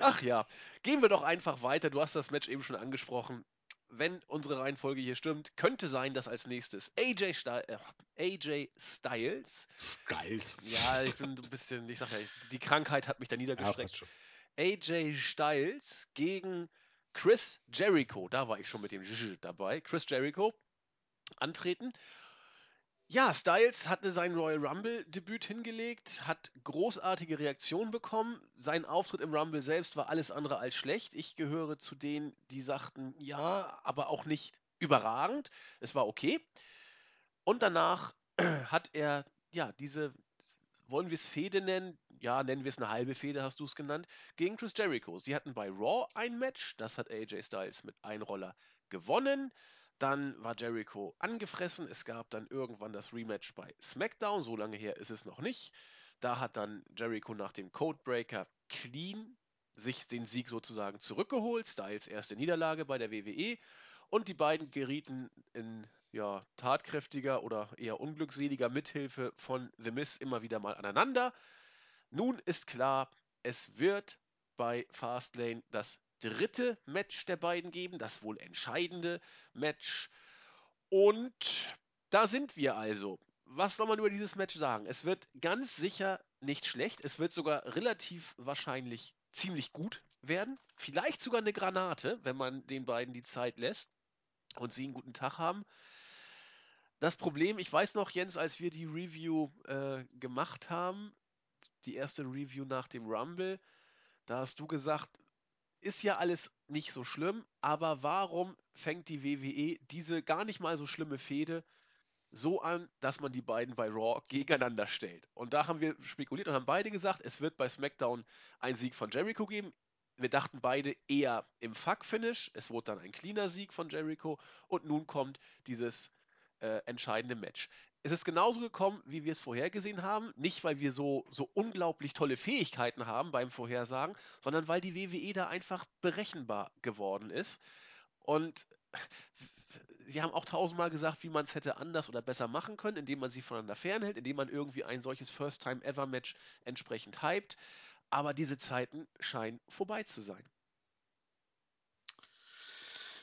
Ach ja, gehen wir doch einfach weiter. Du hast das Match eben schon angesprochen. Wenn unsere Reihenfolge hier stimmt, könnte sein, dass als nächstes AJ, Sty äh, AJ Styles.
Styles.
Ja, ich bin ein bisschen, ich sag ja, die Krankheit hat mich da
Ja,
niedergestreckt.
schon.
AJ Styles gegen Chris Jericho. Da war ich schon mit dem J dabei. Chris Jericho antreten. Ja, Styles hatte sein Royal Rumble-Debüt hingelegt, hat großartige Reaktionen bekommen. Sein Auftritt im Rumble selbst war alles andere als schlecht. Ich gehöre zu denen, die sagten, ja, aber auch nicht überragend. Es war okay. Und danach (clears throat) hat er, ja, diese, wollen wir es Fehde nennen? Ja, nennen wir es eine halbe Fehde, hast du es genannt, gegen Chris Jericho. Sie hatten bei Raw ein Match, das hat AJ Styles mit Einroller gewonnen. Dann war Jericho angefressen. Es gab dann irgendwann das Rematch bei SmackDown. So lange her ist es noch nicht. Da hat dann Jericho nach dem Codebreaker clean sich den Sieg sozusagen zurückgeholt. Styles erste Niederlage bei der WWE. Und die beiden gerieten in ja, tatkräftiger oder eher unglückseliger Mithilfe von The Miz immer wieder mal aneinander. Nun ist klar, es wird bei Fastlane das dritte Match der beiden geben, das wohl entscheidende Match. Und da sind wir also. Was soll man über dieses Match sagen? Es wird ganz sicher nicht schlecht. Es wird sogar relativ wahrscheinlich ziemlich gut werden. Vielleicht sogar eine Granate, wenn man den beiden die Zeit lässt und sie einen guten Tag haben. Das Problem, ich weiß noch, Jens, als wir die Review äh, gemacht haben, die erste Review nach dem Rumble, da hast du gesagt, ist ja alles nicht so schlimm, aber warum fängt die WWE diese gar nicht mal so schlimme Fehde so an, dass man die beiden bei Raw gegeneinander stellt? Und da haben wir spekuliert und haben beide gesagt, es wird bei SmackDown einen Sieg von Jericho geben. Wir dachten beide eher im Fuck-Finish. Es wurde dann ein cleaner Sieg von Jericho und nun kommt dieses äh, entscheidende Match. Es ist genauso gekommen, wie wir es vorhergesehen haben. Nicht, weil wir so, so unglaublich tolle Fähigkeiten haben beim Vorhersagen, sondern weil die WWE da einfach berechenbar geworden ist. Und (laughs) wir haben auch tausendmal gesagt, wie man es hätte anders oder besser machen können, indem man sie voneinander fernhält, indem man irgendwie ein solches First-Time-Ever-Match entsprechend hypt. Aber diese Zeiten scheinen vorbei zu sein.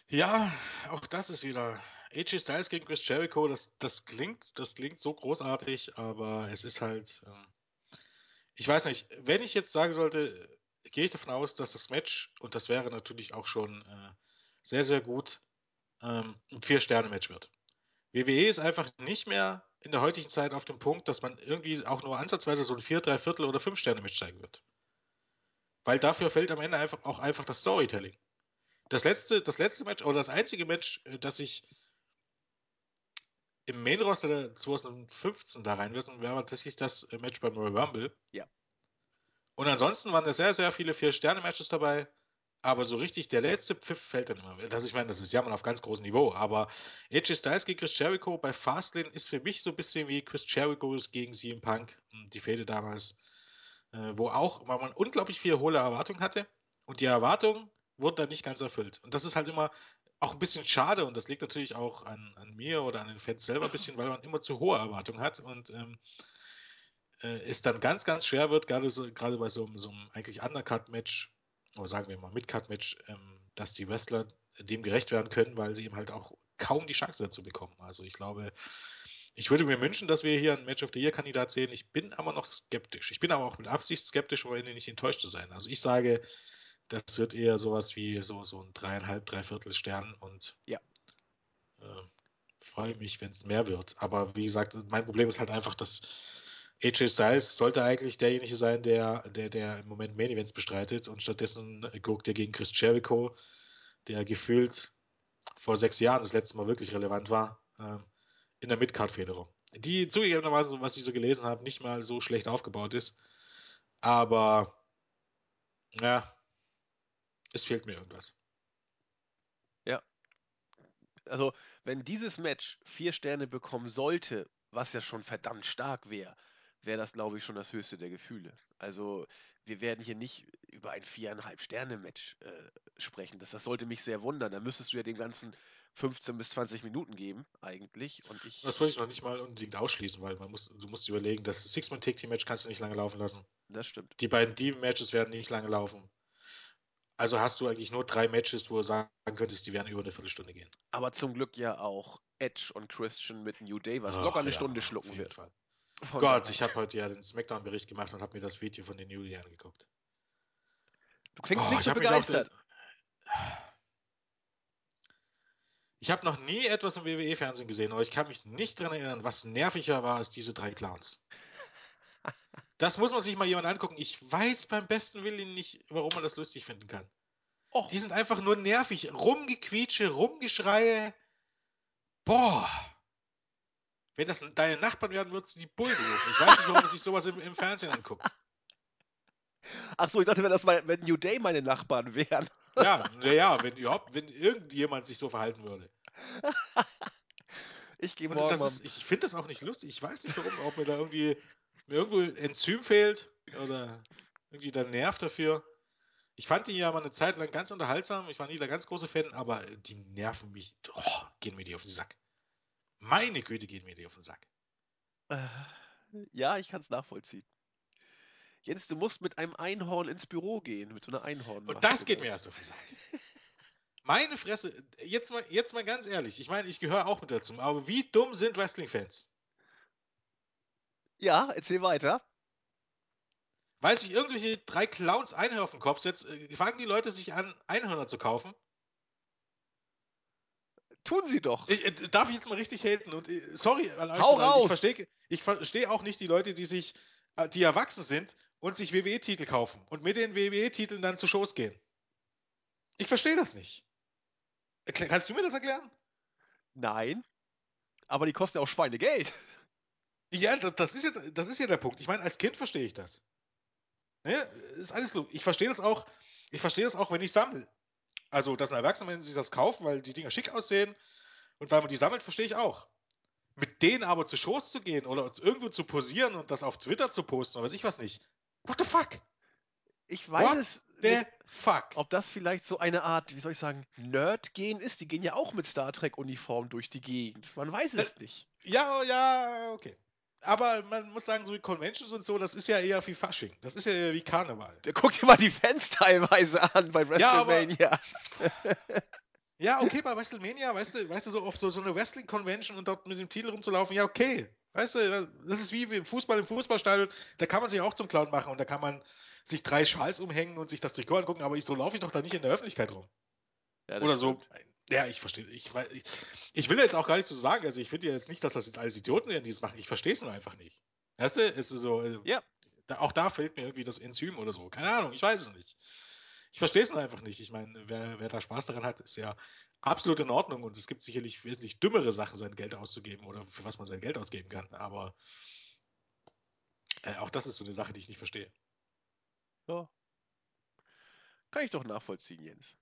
Ja, auch das ist wieder AJ Styles gegen Chris Jericho. Das, das klingt, das klingt so großartig, aber es ist halt. Ähm, ich weiß nicht, wenn ich jetzt sagen sollte, gehe ich davon aus, dass das Match, und das wäre natürlich auch schon äh, sehr, sehr gut, ähm, ein Vier-Sterne-Match wird. WWE ist einfach nicht mehr in der heutigen Zeit auf dem Punkt, dass man irgendwie auch nur ansatzweise so ein Vier-, Dreiviertel- oder Fünf-Sterne-Match zeigen wird. Weil dafür fällt am Ende einfach auch einfach das Storytelling. Das letzte, das letzte Match, oder das einzige Match, äh, das ich im Main Roster der 2015 da reinlassen, wäre tatsächlich das äh, Match beim Royal Rumble.
Ja.
Und ansonsten waren da sehr, sehr viele Vier-Sterne-Matches dabei. Aber so richtig der letzte Pfiff fällt dann immer. Das, ich meine, das ist ja mal auf ganz großem Niveau. Aber AJ Styles gegen Chris Jericho bei Fastlane ist für mich so ein bisschen wie Chris Jericho gegen CM Punk, die Fehde damals, äh, wo auch, weil man unglaublich viele hohe Erwartungen hatte. Und die Erwartungen wurden dann nicht ganz erfüllt. Und das ist halt immer auch ein bisschen schade. Und das liegt natürlich auch an, an mir oder an den Fans selber ein bisschen, weil man immer zu hohe Erwartungen hat. Und ähm, äh, es dann ganz, ganz schwer wird, gerade so, gerade bei so, so einem eigentlich Undercut-Match, oder sagen wir mal Mid-Cut-Match, ähm, dass die Wrestler dem gerecht werden können, weil sie eben halt auch kaum die Chance dazu bekommen. Also ich glaube, ich würde mir wünschen, dass wir hier einen Match of the Year-Kandidat sehen. Ich bin aber noch skeptisch. Ich bin aber auch mit Absicht skeptisch, um nicht enttäuscht zu sein. Also ich sage, das wird eher sowas wie so, so ein dreieinhalb, dreiviertel Stern und
Ja.
äh, freue mich, wenn es mehr wird. Aber wie gesagt, mein Problem ist halt einfach, dass AJ Styles sollte eigentlich derjenige sein, der, der, der im Moment Main Events bestreitet und stattdessen guckt er gegen Chris Jericho, der gefühlt vor sechs Jahren das letzte Mal wirklich relevant war, äh, in der Midcard-Federung. Die zugegebenermaßen, was ich so gelesen habe, nicht mal so schlecht aufgebaut ist. Aber ja, es fehlt mir irgendwas.
Also, wenn dieses Match vier Sterne bekommen sollte, was ja schon verdammt stark wäre, wäre das, glaube ich, schon das höchste der Gefühle. Also, wir werden hier nicht über ein viereinhalb Sterne-Match äh, sprechen. Das, das sollte mich sehr wundern. Da müsstest du ja den ganzen 15 bis 20 Minuten geben, eigentlich. Und ich,
Das würde ich noch nicht mal unbedingt ausschließen, weil man muss, du musst überlegen, das Six-Man-Take-Team-Match kannst du nicht lange laufen lassen.
das stimmt.
Die beiden Team-Matches werden nicht lange laufen. Also hast du eigentlich nur drei Matches, wo du sagen könntest, die werden über eine Viertelstunde gehen.
Aber zum Glück ja auch Edge und Christian mit New Day, was
Ach,
locker eine
ja,
Stunde schlucken wird.
Fall. (laughs)
Von
Gott, ich habe heute ja den Smackdown-Bericht gemacht und habe mir das Video von den New Day angeguckt.
Du klingst
Oh,
nicht
ich
so begeistert.
Ich habe noch nie etwas im WWE-Fernsehen gesehen, aber ich kann mich nicht daran erinnern, was nerviger war als diese drei Clowns. Das muss man sich mal jemand angucken. Ich weiß beim besten Willen nicht, warum man das lustig finden kann.
Och,
Die sind einfach nur nervig. Rumgequietsche, Rumgeschreie. Boah. Wenn das deine Nachbarn werden, würdest du die Bullen rufen. Ich weiß nicht, warum man sich sowas im, im Fernsehen anguckt.
ach so, ich dachte, wenn, das mal, wenn New Day meine Nachbarn wären.
Ja, naja, wenn überhaupt, wenn irgendjemand sich so verhalten würde. (laughs)
Ich gehe morgen
ist, ich finde das auch nicht lustig. Ich weiß nicht warum, ob mir da irgendwie mir irgendwo ein Enzym fehlt oder irgendwie der Nerv dafür. Ich fand die ja mal eine Zeit lang ganz unterhaltsam. Ich war nie der ganz große Fan, aber die nerven mich. Oh, gehen mir die auf den Sack. Meine Güte, gehen mir die auf den Sack.
Äh, Ja, ich kann es nachvollziehen. Jens, du musst mit einem Einhorn ins Büro gehen, mit so einer Einhornmaske.
Und das geht
da.
mir erst auf den Sack. (laughs) Meine Fresse, jetzt mal, jetzt mal ganz ehrlich. Ich meine, ich gehöre auch mit dazu. Aber wie dumm sind Wrestling-Fans?
Ja, erzähl weiter.
Weil sich irgendwelche drei Clowns Einhörner auf den Kopf setzt, äh, fangen die Leute sich an, Einhörner zu kaufen.
Tun sie doch.
Ich, äh, darf ich jetzt mal richtig haten? Und äh, sorry
Hau raus!
ich verstehe ich versteh auch nicht die Leute, die sich, äh, die erwachsen sind und sich WWE-Titel kaufen und mit den WWE-Titeln dann zu Shows gehen. Ich verstehe das nicht. Kannst du mir das erklären?
Nein. Aber die kosten ja auch Schweinegeld. (laughs)
Ja, das, das, ist ja, das ist ja der Punkt. Ich meine, als Kind verstehe ich das. Ne? Ist alles logisch. Ich verstehe das auch, ich verstehe das auch, wenn ich sammle. Also, dass ein Erwachsener sich das kauft, weil die Dinger schick aussehen und weil man die sammelt, verstehe ich auch. Mit denen aber zu Shows zu gehen oder uns irgendwo zu posieren und das auf Twitter zu posten oder weiß ich was nicht. What the fuck?
Ich weiß
What
es nicht,
fuck?
ob das vielleicht so eine Art, wie soll ich sagen, Nerd-Gen ist. Die gehen ja auch mit Star Trek-Uniform durch die Gegend. Man weiß es nicht.
Ja, ja, okay. Aber man muss sagen, so wie Conventions und so, das ist ja eher wie Fasching. Das ist ja eher wie Karneval.
Der guckt dir mal die Fans teilweise an bei
Ja, aber-
WrestleMania.
Ja, okay, bei WrestleMania, weißt du, weißt du, so auf so, so eine Wrestling-Convention und dort mit dem Titel rumzulaufen, ja, okay. Weißt du, das ist wie im Fußball im Fußballstadion, da kann man sich auch zum Clown machen und da kann man sich drei Schals umhängen und sich das Trikot angucken, aber ich, so laufe ich doch da nicht in der Öffentlichkeit rum.
Ja,
Oder so.
stimmt.
Ja, ich verstehe. Ich, ich, ich will jetzt auch gar nicht so sagen. Also, ich finde ja jetzt nicht, dass das jetzt alles Idioten werden, die es machen. Ich verstehe es nur einfach nicht. Weißt du, es ist so. äh,
Ja.
Da, auch da fehlt mir irgendwie das Enzym oder so. Keine Ahnung, ich weiß es nicht. Ich verstehe es nur einfach nicht. Ich meine, wer, wer da Spaß daran hat, ist ja absolut in Ordnung und es gibt sicherlich wesentlich dümmere Sachen, sein Geld auszugeben oder für was man sein Geld ausgeben kann. Aber äh, auch das ist so eine Sache, die ich nicht verstehe.
Ja. Kann ich doch nachvollziehen, Jens.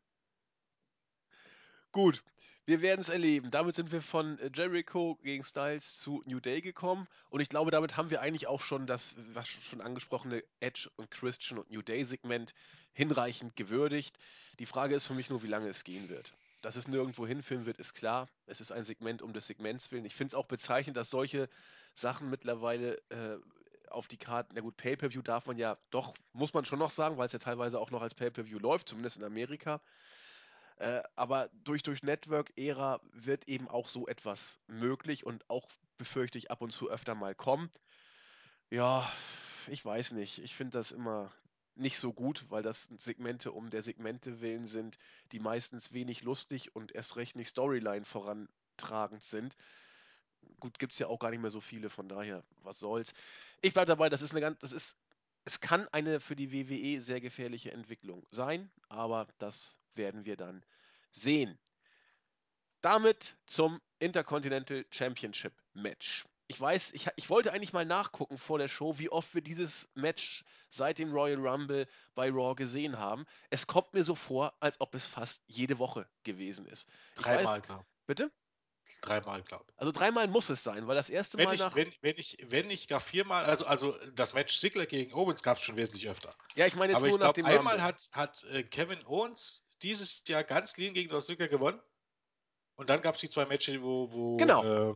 Gut, wir werden es erleben. Damit sind wir von äh, Jericho gegen Styles zu New Day gekommen. Und ich glaube, damit haben wir eigentlich auch schon das, was schon angesprochene Edge und Christian und New Day Segment hinreichend gewürdigt. Die Frage ist für mich nur, wie lange es gehen wird. Dass es nirgendwo hinführen wird, ist klar. Es ist ein Segment um des Segments willen. Ich finde es auch bezeichnend, dass solche Sachen mittlerweile äh, auf die Karten, na gut, Pay-Per-View darf man ja doch, muss man schon noch sagen, weil es ja teilweise auch noch als Pay-Per-View läuft, zumindest in Amerika. Äh, aber durch, durch Network-Ära wird eben auch so etwas möglich und auch befürchte ich ab und zu öfter mal kommen. Ja, ich weiß nicht. Ich finde das immer nicht so gut, weil das Segmente um der Segmente willen sind, die meistens wenig lustig und erst recht nicht Storyline vorantragend sind. Gut, gibt es ja auch gar nicht mehr so viele, von daher, was soll's. Ich bleibe dabei, das ist eine ganz, das ist, es kann eine für die WWE sehr gefährliche Entwicklung sein, aber das werden wir dann sehen. Damit zum Intercontinental Championship Match. Ich weiß, ich, ich wollte eigentlich mal nachgucken vor der Show, wie oft wir dieses Match seit dem Royal Rumble bei Raw gesehen haben. Es kommt mir so vor, als ob es fast jede Woche gewesen ist.
Dreimal, glaube
bitte?
ich. Dreimal, glaube ich.
Also dreimal muss es sein, weil das erste
Wenn
Mal
ich,
nach.
wenn, wenn, ich, wenn ich gar viermal, also, also das Match Ziggler gegen Owens gab es schon wesentlich öfter.
Ja, ich meine jetzt
Aber
nur
ich
nach
glaube,
dem
einmal
Rumble.
hat, hat äh, Kevin Owens dieses Jahr ganz clean gegen Ziggler gewonnen. Und dann gab es die zwei Matches, wo, wo
Genau.
äh,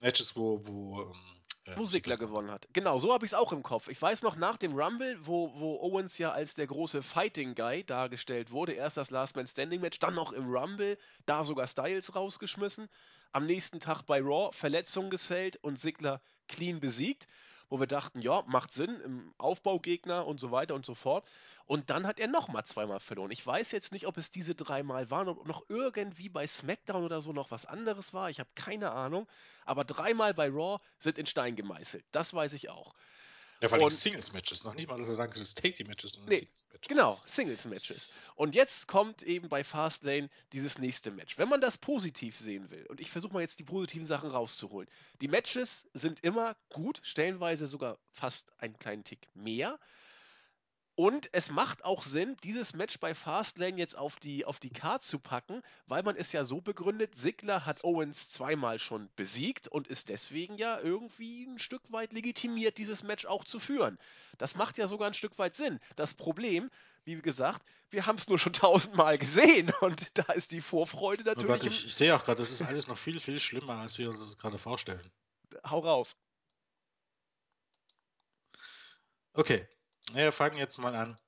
Matches, wo, wo ähm, äh,
Sigler
gewonnen
gewonnen hat. Genau, so habe ich es auch im Kopf. Ich weiß noch nach dem Rumble, wo, wo Owens ja als der große Fighting Guy dargestellt wurde. Erst das Last Man Standing Match, dann noch im Rumble, da sogar Styles rausgeschmissen. Am nächsten Tag bei Raw Verletzung gesellt und Sigler clean besiegt. Wo wir dachten, ja, macht Sinn, im Aufbaugegner und so weiter und so fort. Und dann hat er nochmal zweimal verloren. Ich weiß jetzt nicht, ob es diese dreimal waren, ob noch irgendwie bei SmackDown oder so noch was anderes war. Ich habe keine Ahnung. Aber dreimal bei Raw sind in Stein gemeißelt. Das weiß ich auch.
Ja, vor allem Singles-Matches. Noch nicht mal, dass er sagen könnte, es Take Team-Matches, sondern
Nee,
Singles-Matches.
Genau, Singles-Matches. Und jetzt kommt eben bei Fastlane dieses nächste Match. Wenn man das positiv sehen will, und ich versuche mal jetzt die positiven Sachen rauszuholen. Die Matches sind immer gut, stellenweise sogar fast einen kleinen Tick mehr. Und es macht auch Sinn, dieses Match bei Fastlane jetzt auf die, auf die Card zu packen, weil man es ja so begründet, Sigler hat Owens zweimal schon besiegt und ist deswegen ja irgendwie ein Stück weit legitimiert, dieses Match auch zu führen. Das macht ja sogar ein Stück weit Sinn. Das Problem, wie gesagt, wir haben es nur schon (laughs) tausendmal gesehen und da ist die Vorfreude
Oh
natürlich.
Gott, ich, ich sehe auch gerade, das ist alles noch viel, viel schlimmer, als wir uns das gerade vorstellen.
hau raus.
Okay, wir fangen jetzt mal an.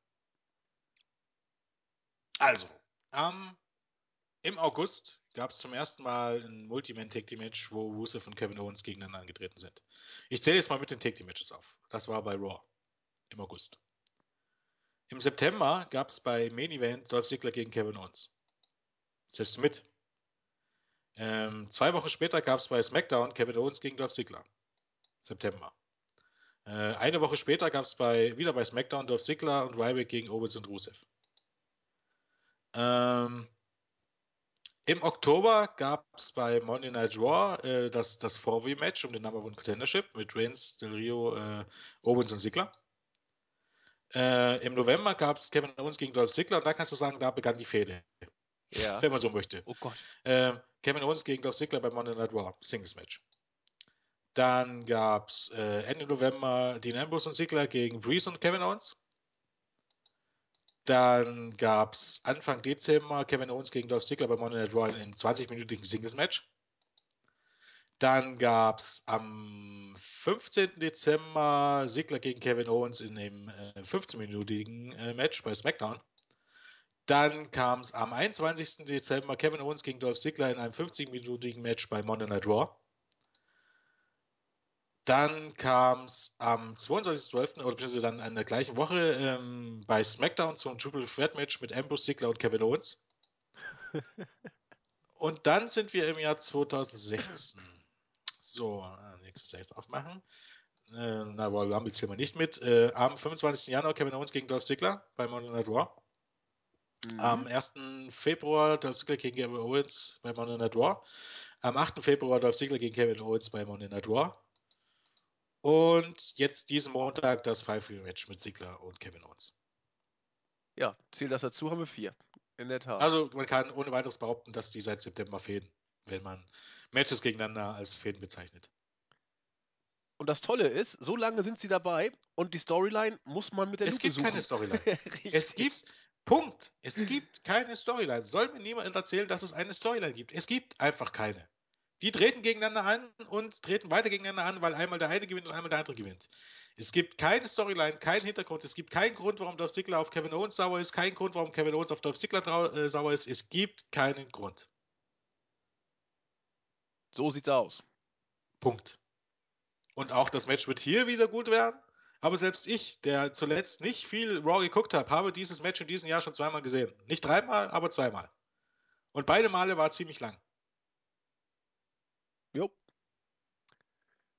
Also, ähm, im August gab es zum ersten Mal ein Multiman-Tag-Team-Match, wo Rusev und Kevin Owens gegeneinander angetreten sind. Ich zähle jetzt mal mit den Tag-Team-Matches auf. Das war bei Raw im August. Im September gab es bei Main Event Dolph Ziggler gegen Kevin Owens. Zählst du mit? Ähm, zwei Wochen später gab es bei SmackDown Kevin Owens gegen Dolph Ziggler. September. Äh, eine Woche später gab es bei, wieder bei SmackDown Dolph Ziggler und Ryback gegen Owens und Rusev. Ähm, Im Oktober gab es bei Monday Night Raw äh, das, das 4V-Match um den Number One Contendership mit Reigns, Del Rio, äh, Owens und Ziggler. Äh, Im November gab es Kevin Owens gegen Dolph Ziggler und da kannst du sagen, da begann die Fehde,
Ja.
wenn man so möchte.
Oh Gott.
Äh, Kevin Owens gegen Dolph Ziggler bei Monday Night Raw, Singles Match. Dann gab es äh, Ende November Dean Ambrose und Ziggler gegen Breeze und Kevin Owens. Dann gab es Anfang Dezember Kevin Owens gegen Dolph Ziggler bei Monday Night Raw in einem 20-minütigen Singles-Match. Dann gab es am 15. Dezember Ziggler gegen Kevin Owens in einem äh, 15-minütigen äh, Match bei SmackDown. Dann kam es am 21. Dezember Kevin Owens gegen Dolph Ziggler in einem 50-minütigen Match bei Monday Night Raw. Dann kam es am 22.12. oder beziehungsweise dann in der gleichen Woche ähm, bei SmackDown zum Triple Threat Match mit Ambrose Ziggler und Kevin Owens. (laughs) und dann sind wir im Jahr 2016. So, äh, nächstes Jahr jetzt aufmachen. Äh, na, Royal Rumble zählen wir nicht mit. Äh, am 25. Januar Kevin Owens gegen Dolph Ziggler bei Monday Night Raw.
Mhm.
Am 1. Februar Dolph Ziggler gegen Kevin Owens bei Monday Night Raw. Am 8. Februar Dolph Ziggler gegen Kevin Owens bei Monday Night Raw. Und jetzt diesen Montag das Five-Match mit Ziggler und Kevin Owens.
ja, zähl das dazu, haben wir vier. In der Tat.
Also man kann ohne weiteres behaupten, dass die seit September fehlen, wenn man Matches gegeneinander als Fäden bezeichnet.
und das Tolle ist, so lange sind sie dabei und die Storyline muss man mit der
Es
Lupe
gibt
suchen.
keine Storyline. (laughs) Es gibt, Punkt. Es gibt keine Storyline. Soll mir niemand erzählen, dass es eine Storyline gibt. Es gibt einfach keine. Die treten gegeneinander an und treten weiter gegeneinander an, weil einmal der eine gewinnt und einmal der andere gewinnt. Es gibt keine Storyline, keinen Hintergrund. Es gibt keinen Grund, warum Dolph Ziggler auf Kevin Owens sauer ist. Keinen Grund, warum Kevin Owens auf Dolph Ziggler äh, sauer ist. Es gibt keinen Grund.
So sieht's aus.
Punkt. Und auch das Match wird hier wieder gut werden. Aber selbst ich, der zuletzt nicht viel Raw geguckt habe, habe dieses Match in diesem Jahr schon zweimal gesehen. Nicht dreimal, aber zweimal. Und beide Male war ziemlich lang.
Jo.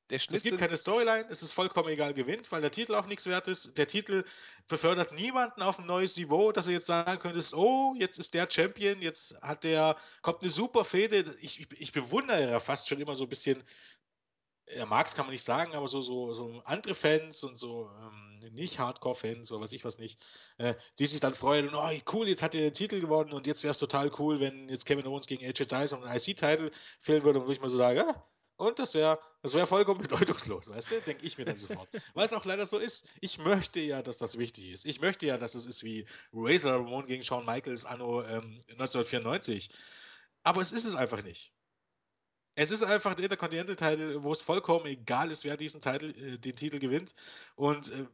Es gibt keine Storyline, es ist vollkommen egal, gewinnt, weil der Titel auch nichts wert ist. Der Titel befördert niemanden auf ein neues Niveau, dass du jetzt sagen könntest, oh, jetzt ist der Champion, jetzt hat der, kommt eine super Fehde. Ich, ich, ich bewundere ja fast schon immer so ein bisschen, er mag es, kann man nicht sagen, aber so, so, so andere Fans und so ähm, nicht Hardcore-Fans oder was ich was nicht, äh, die sich dann freuen und oh, cool, jetzt hat er den Titel gewonnen und jetzt wäre es total cool, wenn jetzt Kevin Owens gegen AJ Dyson einen IC-Titel fehlen würde, wo ich mal so sage, ah, und das wäre das wär vollkommen (laughs) bedeutungslos, weißt du? Denke ich mir dann sofort. Weil es auch leider so ist. Ich möchte ja, dass das wichtig ist. Ich möchte ja, dass es ist wie Razor Ramon gegen Shawn Michaels anno ähm, 1994. Aber es ist es einfach nicht. Es ist einfach der Intercontinental-Title, wo es vollkommen egal ist, wer diesen Titel, äh, den Titel gewinnt. Und äh,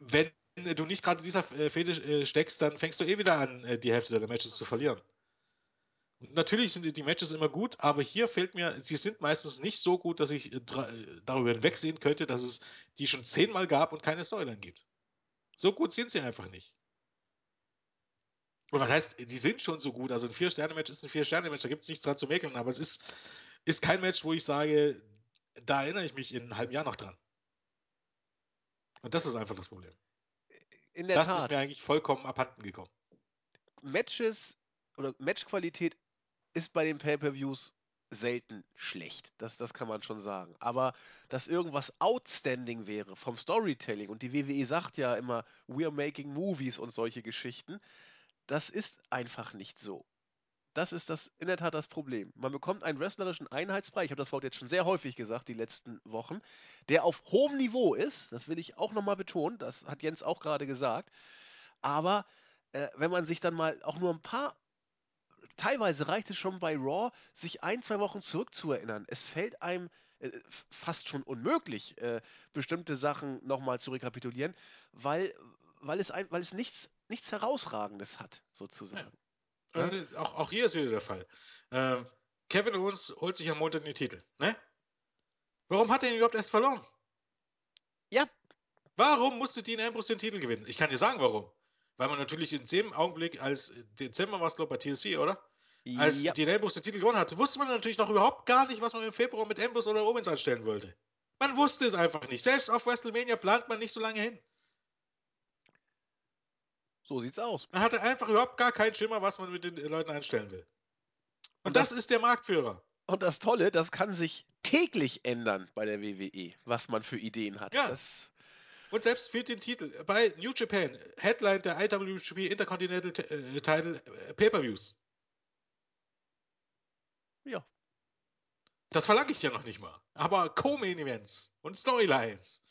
wenn du nicht gerade in dieser äh, Fehde äh, steckst, dann fängst du eh wieder an, äh, die Hälfte deiner Matches zu verlieren. Natürlich sind die Matches immer gut, aber hier fehlt mir, sie sind meistens nicht so gut, dass ich äh, äh, darüber hinwegsehen könnte, dass es die schon zehnmal gab und keine Storyline gibt. So gut sind sie einfach nicht. Und was heißt, die sind schon so gut. Also ein Vier-Sterne-Match ist ein Vier-Sterne-Match, da gibt es nichts dran zu mäkeln, aber es ist, ist kein Match, wo ich sage, da erinnere ich mich in einem halben Jahr noch dran. Und das ist einfach das Problem.
In der
Das
Tat.
ist mir eigentlich vollkommen abhanden gekommen.
Matches oder Matchqualität ist bei den Pay-per-Views selten schlecht. Das, das kann man schon sagen. Aber dass irgendwas outstanding wäre vom Storytelling und die WWE sagt ja immer, we're making movies und solche Geschichten, das ist einfach nicht so. Das ist das in der Tat das Problem. Man bekommt einen wrestlerischen Einheitsbrei, ich habe das Wort jetzt schon sehr häufig gesagt, die letzten Wochen, der auf hohem Niveau ist, das will ich auch nochmal betonen, das hat Jens auch gerade gesagt, aber äh, wenn man sich dann mal auch nur ein paar teilweise reicht es schon bei Raw, sich ein, zwei Wochen zurückzuerinnern. Es fällt einem äh, fast schon unmöglich, äh, bestimmte Sachen nochmal zu rekapitulieren, weil, weil, es, ein, weil es nichts, nichts Herausragendes hat, sozusagen.
Ja. Und auch, auch hier ist wieder der Fall. Ähm, Kevin Owens holt sich am Montag den Titel, ne? Warum hat er ihn überhaupt erst verloren?
Ja.
Warum musste Dean Ambrose den Titel gewinnen? Ich kann dir sagen, warum. Weil man natürlich in dem Augenblick, als Dezember war es, glaube ich, bei TLC, oder? Als
ja.
Dean Ambrose den Titel gewonnen hatte, wusste man natürlich noch überhaupt gar nicht, was man im Februar mit Ambrose oder Owens anstellen wollte. Man wusste es einfach nicht. Selbst auf WrestleMania plant man nicht so lange hin.
So sieht's aus.
Man hatte einfach überhaupt gar keinen Schimmer, was man mit den Leuten anstellen will. Und, und das, das ist der Marktführer.
Und das Tolle, das kann sich täglich ändern bei der WWE, was man für Ideen hat.
Ja.
Das
und selbst für den Titel bei New Japan, Headline der IWGP Intercontinental äh, Title äh, Pay-Per-Views.
Ja.
Das verlange ich ja noch nicht mal. Aber Co-Main-Events und Storylines.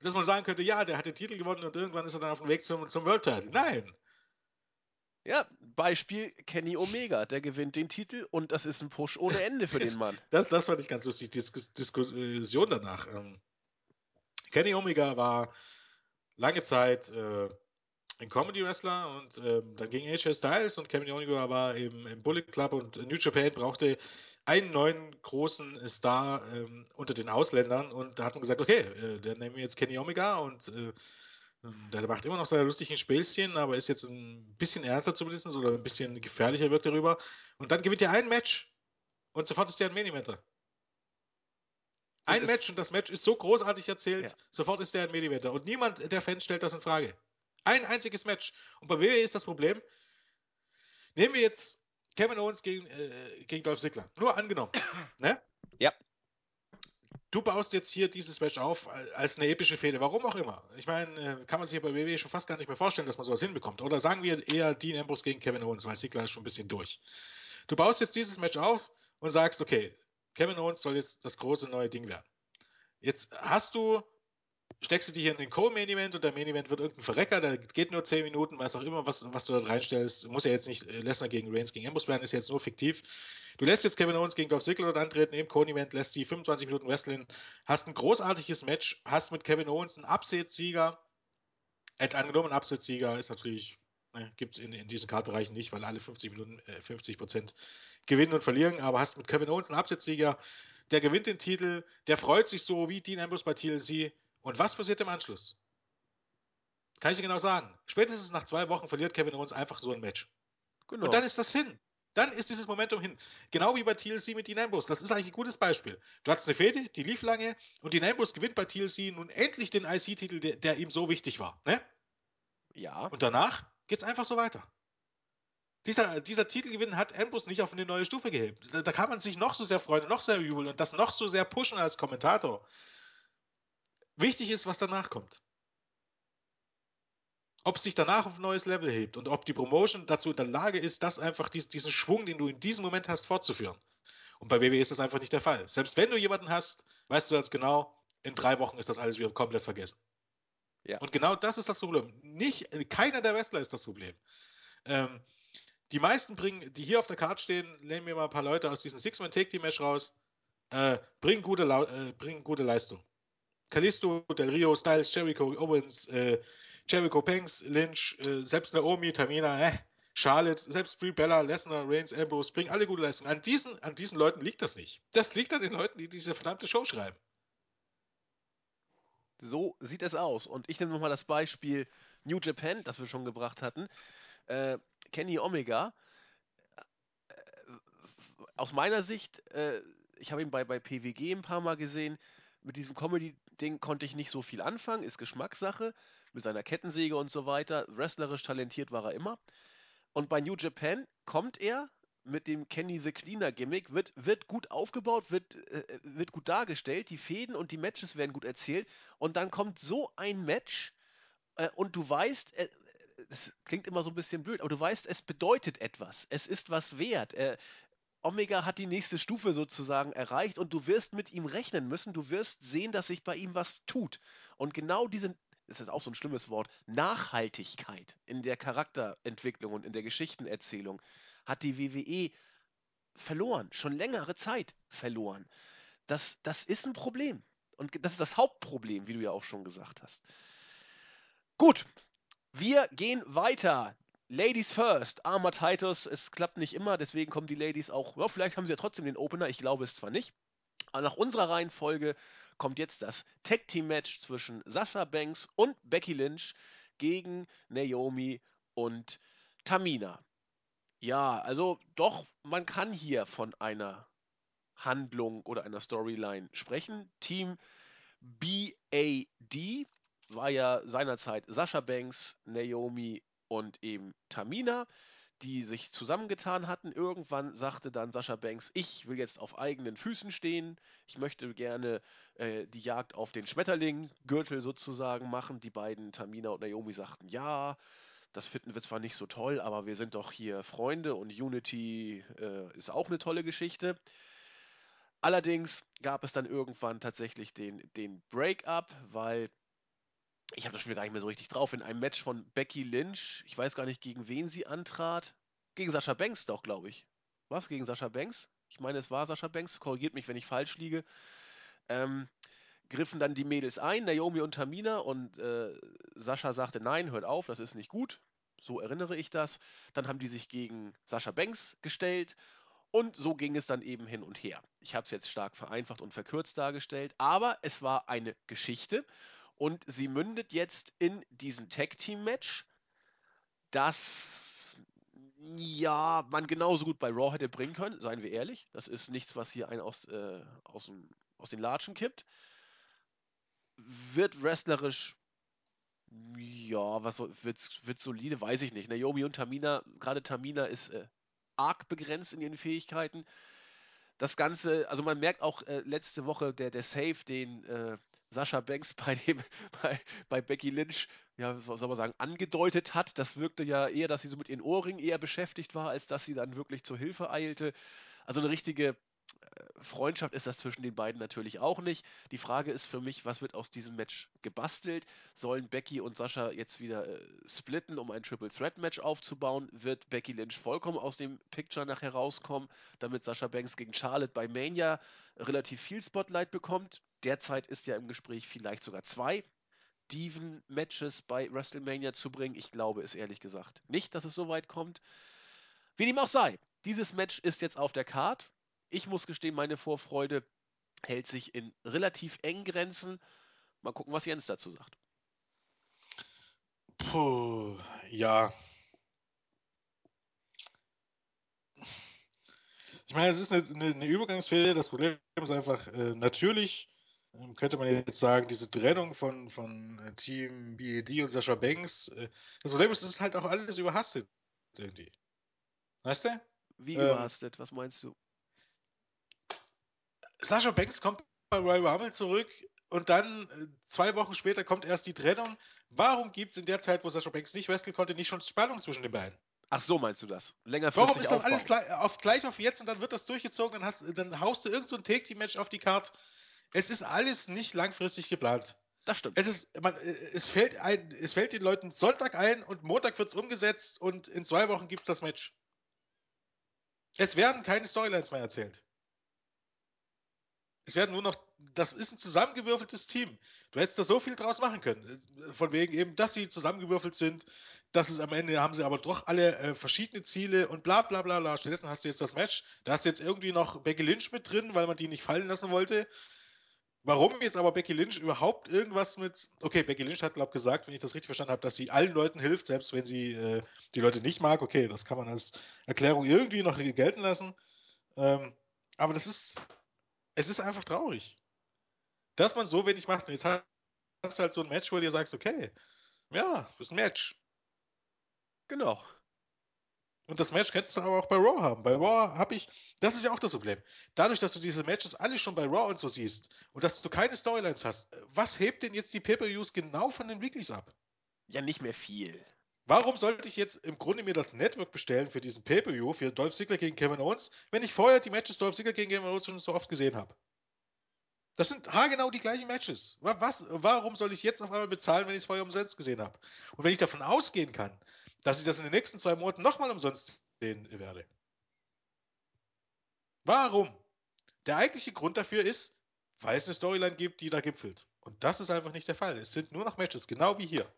Dass man sagen könnte, ja, der hat den Titel gewonnen und irgendwann ist er dann auf dem Weg zum, zum World Title. Nein.
Ja, Beispiel Kenny Omega, der gewinnt den Titel und das ist ein Push ohne Ende für den Mann. (laughs)
das, das fand ich ganz lustig, die Dis Diskussion danach. Ähm, Kenny Omega war lange Zeit äh, ein Comedy-Wrestler und ähm, dann ging AJ Styles und Kevin Omega war eben im Bullet Club und New Japan brauchte einen neuen großen Star ähm, unter den Ausländern und da hat man gesagt, okay, äh, dann nehmen wir jetzt Kenny Omega und äh, der macht immer noch seine lustigen Späßchen, aber ist jetzt ein bisschen ernster zumindest oder ein bisschen gefährlicher wirkt darüber. Und dann gewinnt er ein Match und sofort ist er ein Main-Eventer. Ein Match und das Match ist so großartig erzählt, ja. sofort ist der ein Main-Eventer. Und niemand der Fans stellt das in Frage. Ein einziges Match. Und bei WWE ist das Problem, nehmen wir jetzt Kevin Owens gegen, äh, gegen Dolph Ziggler. Nur angenommen. (coughs) ne?
Ja.
Du baust jetzt hier dieses Match auf als eine epische Fehde, warum auch immer. Ich meine, kann man sich bei WWE schon fast gar nicht mehr vorstellen, dass man sowas hinbekommt. Oder sagen wir eher Dean Ambrose gegen Kevin Owens, weil Ziggler ist schon ein bisschen durch. Du baust jetzt dieses Match auf und sagst, okay, Kevin Owens soll jetzt das große neue Ding werden. Jetzt hast du, steckst du die hier in den Co-Main-Event und der Main-Event wird irgendein Verrecker, der geht nur 10 Minuten, weiß auch immer, was, was du da reinstellst. Muss ja jetzt nicht Lesnar gegen Reigns gegen Ambrose werden, ist jetzt nur fiktiv. Du lässt jetzt Kevin Owens gegen Dolph Ziggler dort antreten im Co-Event, lässt die 25 Minuten wresteln, hast ein großartiges Match, hast mit Kevin Owens einen Abseitssieger. Als angenommen, ein Abseitssieger ist natürlich, ne, gibt es in, in diesen Kartbereichen nicht, weil alle 50 Minuten, äh, 50 Prozent gewinnen und verlieren, aber hast mit Kevin Owens einen Abseitssieger, der gewinnt den Titel, der freut sich so wie Dean Ambrose bei TLC. Und was passiert im Anschluss? Kann ich dir genau sagen. Spätestens nach zwei Wochen verliert Kevin Owens einfach so ein Match. Genau. Und dann ist das hin. Dann ist dieses Momentum hin. Genau wie bei TLC mit Dean Ambrose. Das ist eigentlich ein gutes Beispiel. Du hattest eine Fehde, die lief lange und Dean Ambrose gewinnt bei TLC nun endlich den IC-Titel, der, der, ihm so wichtig war. Ne?
Ja.
Und danach geht es einfach so weiter. Dieser, dieser Titelgewinn hat Ambrose nicht auf eine neue Stufe gehebt. Da, da, kann man sich noch so sehr freuen, noch sehr jubeln und das noch so sehr pushen als Kommentator. Wichtig ist, was danach kommt. Ob es sich danach auf ein neues Level hebt und ob die Promotion dazu in der Lage ist, das einfach dies, diesen Schwung, den du in diesem Moment hast, fortzuführen. Und bei WWE ist das einfach nicht der Fall. Selbst wenn du jemanden hast, weißt du ganz genau, in drei Wochen ist das alles wieder komplett vergessen.
Ja.
Und genau das ist das Problem. Nicht, keiner der Wrestler ist das Problem. Ähm, Die meisten bringen, die hier auf der Karte stehen, nehmen wir mal ein paar Leute aus diesem Six-Man-Take-Team-Match raus, äh, bringen, gute äh, bringen gute Leistung. Kalisto, Del Rio, Styles, Jericho, Owens, äh, Jericho, Banks, Lynch, äh, selbst Naomi, Tamina, äh, Charlotte, selbst Free Bella, Lesnar, Reigns, Ambrose, bringen alle gute Leistungen. An diesen, an diesen Leuten liegt das nicht. Das liegt an den Leuten, die diese verdammte Show schreiben.
So sieht es aus. Und ich nehme nochmal das Beispiel New Japan, das wir schon gebracht hatten. Äh, Kenny Omega. Äh, aus meiner Sicht, äh, ich habe ihn bei, bei PWG ein paar Mal gesehen. Mit diesem Comedy-Ding konnte ich nicht so viel anfangen, ist Geschmackssache. Mit seiner Kettensäge und so weiter. Wrestlerisch talentiert war er immer. Und bei New Japan kommt er mit dem Kenny the Cleaner Gimmick, wird, wird gut aufgebaut, wird, äh, wird gut dargestellt, die Fäden und die Matches werden gut erzählt. Und dann kommt so ein Match äh, und du weißt, äh, das klingt immer so ein bisschen blöd, aber du weißt, es bedeutet etwas. Es ist was wert. Omega hat die nächste Stufe sozusagen erreicht und du wirst mit ihm rechnen müssen. Du wirst sehen, dass sich bei ihm was tut. Und genau diese ist jetzt auch so ein schlimmes Wort, Nachhaltigkeit in der Charakterentwicklung und in der Geschichtenerzählung hat die WWE verloren, schon längere Zeit verloren. Das, das ist ein Problem. Und das ist das Hauptproblem, wie du ja auch schon gesagt hast. Gut, wir gehen weiter. Ladies first. Armer Titus, es klappt nicht immer, deswegen kommen die Ladies auch. Ja, vielleicht haben sie ja trotzdem den Opener, ich glaube es zwar nicht. Aber nach unserer Reihenfolge kommt jetzt das Tag Team Match zwischen Sasha Banks und Becky Lynch gegen Naomi und Tamina. Ja, also doch, man kann hier von einer Handlung oder einer Storyline sprechen. Team BAD war ja seinerzeit Sasha Banks, Naomi und eben Tamina die sich zusammengetan hatten. Irgendwann sagte dann Sascha Banks, ich will jetzt auf eigenen Füßen stehen. Ich möchte gerne äh, die Jagd auf den Schmetterling, Gürtel sozusagen machen. Die beiden, Tamina und Naomi, sagten, ja, das finden wir zwar nicht so toll, aber wir sind doch hier Freunde und Unity äh, ist auch eine tolle Geschichte. Allerdings gab es dann irgendwann tatsächlich den, den Break-up, weil ich habe das schon gar nicht mehr so richtig drauf, in einem Match von Becky Lynch, ich weiß gar nicht, gegen wen sie antrat. Gegen Sascha Banks doch, glaube ich. Was? Gegen Sascha Banks? Ich meine, es war Sascha Banks, korrigiert mich, wenn ich falsch liege. Ähm, griffen dann die Mädels ein, Naomi und Tamina, und äh, Sascha sagte, nein, hört auf, das ist nicht gut. So erinnere ich das. Dann haben die sich gegen Sascha Banks gestellt und so ging es dann eben hin und her. Ich habe es jetzt stark vereinfacht und verkürzt dargestellt, aber es war eine Geschichte und sie mündet jetzt in diesem Tag-Team-Match, das ja man genauso gut bei Raw hätte bringen können, seien wir ehrlich. Das ist nichts, was hier einen aus, äh, aus, dem, aus den Latschen kippt. Wird wrestlerisch ja, was so, wird, wird solide, weiß ich nicht. Naomi und Tamina, gerade Tamina ist äh, arg begrenzt in ihren Fähigkeiten. Das Ganze, also man merkt auch äh, letzte Woche der, der Save, den äh, Sascha Banks bei, dem, (laughs) bei, bei Becky Lynch, ja, soll man sagen, angedeutet hat. Das wirkte ja eher, dass sie so mit ihren Ohrringen eher beschäftigt war, als dass sie dann wirklich zur Hilfe eilte. Also eine richtige äh, Freundschaft ist das zwischen den beiden natürlich auch nicht. Die Frage ist für mich, was wird aus diesem Match gebastelt? Sollen Becky und Sascha jetzt wieder äh, splitten, um ein Triple Threat Match aufzubauen? Wird Becky Lynch vollkommen aus dem Picture nachher rauskommen, damit Sascha Banks gegen Charlotte bei Mania relativ viel Spotlight bekommt? Derzeit ist ja im Gespräch vielleicht sogar zwei Diven-Matches bei WrestleMania zu bringen. Ich glaube es ehrlich gesagt nicht, dass es so weit kommt. Wie dem auch sei, dieses Match ist jetzt auf der Card. Ich muss gestehen, meine Vorfreude hält sich in relativ engen Grenzen. Mal gucken, was Jens dazu sagt.
Puh, ja. Ich meine, es ist eine, eine, eine Übergangsphase. Das Problem ist einfach, äh, natürlich könnte man jetzt sagen, diese Trennung von, von äh, Team BED und Sascha Banks, äh, das Problem ist, es ist halt auch alles überhastet irgendwie. Weißt du?
Wie ähm, überhastet? Was meinst du?
Sascha Banks kommt bei Royal Rumble zurück und dann äh, zwei Wochen später kommt erst die Trennung. Warum gibt es in der Zeit, wo Sascha Banks nicht wresteln konnte, nicht schon Spannung zwischen den beiden?
Ach so, meinst du das?
Längerfristig Warum ist das aufbauen. alles gleich auf, gleich auf jetzt und dann wird das durchgezogen, dann, hast, dann haust du irgendein so Take-Team-Match auf die Karte es ist alles nicht langfristig geplant.
Das stimmt.
Es, ist, man, es, fällt ein, es fällt den Leuten Sonntag ein und Montag wird es umgesetzt und in zwei Wochen gibt es das Match. Es werden keine Storylines mehr erzählt. Es werden nur noch, das ist ein zusammengewürfeltes Team. Du hättest da so viel draus machen können. Von wegen eben, dass sie zusammengewürfelt sind, dass es am Ende haben sie aber doch alle äh, verschiedene Ziele und bla bla bla bla. Stattdessen hast du jetzt das Match. Da hast du jetzt irgendwie noch Becky Lynch mit drin, weil man die nicht fallen lassen wollte. Warum jetzt aber Becky Lynch überhaupt irgendwas mit. Okay, Becky Lynch hat, glaube ich, gesagt, wenn ich das richtig verstanden habe, dass sie allen Leuten hilft, selbst wenn sie äh, die Leute nicht mag. Okay, das kann man als Erklärung irgendwie noch gelten lassen. Ähm, aber das ist. Es ist einfach traurig. Dass man so wenig macht. Und jetzt hast du halt so ein Match, wo du dir sagst, okay, ja, das ist ein Match.
Genau.
Und das Match kannst du aber auch bei Raw haben. Bei Raw habe ich, das ist ja auch das Problem. Dadurch, dass du diese Matches alle schon bei Raw und so siehst und dass du keine Storylines hast, was hebt denn jetzt die Pay-Per-Views genau von den Weeklies ab?
Ja, nicht mehr viel.
Warum sollte ich jetzt im Grunde mir das Network bestellen für diesen Pay-Per-View, für Dolph Ziggler gegen Kevin Owens, wenn ich vorher die Matches Dolph Ziggler gegen Kevin Owens schon so oft gesehen habe? Das sind haargenau die gleichen Matches. Was, warum soll ich jetzt auf einmal bezahlen, wenn ich es vorher umsonst gesehen habe? Und wenn ich davon ausgehen kann, dass ich das in den nächsten zwei Monaten nochmal umsonst sehen werde. Warum? Der eigentliche Grund dafür ist, weil es eine Storyline gibt, die da gipfelt. Und das ist einfach nicht der Fall. Es sind nur noch Matches, genau wie hier.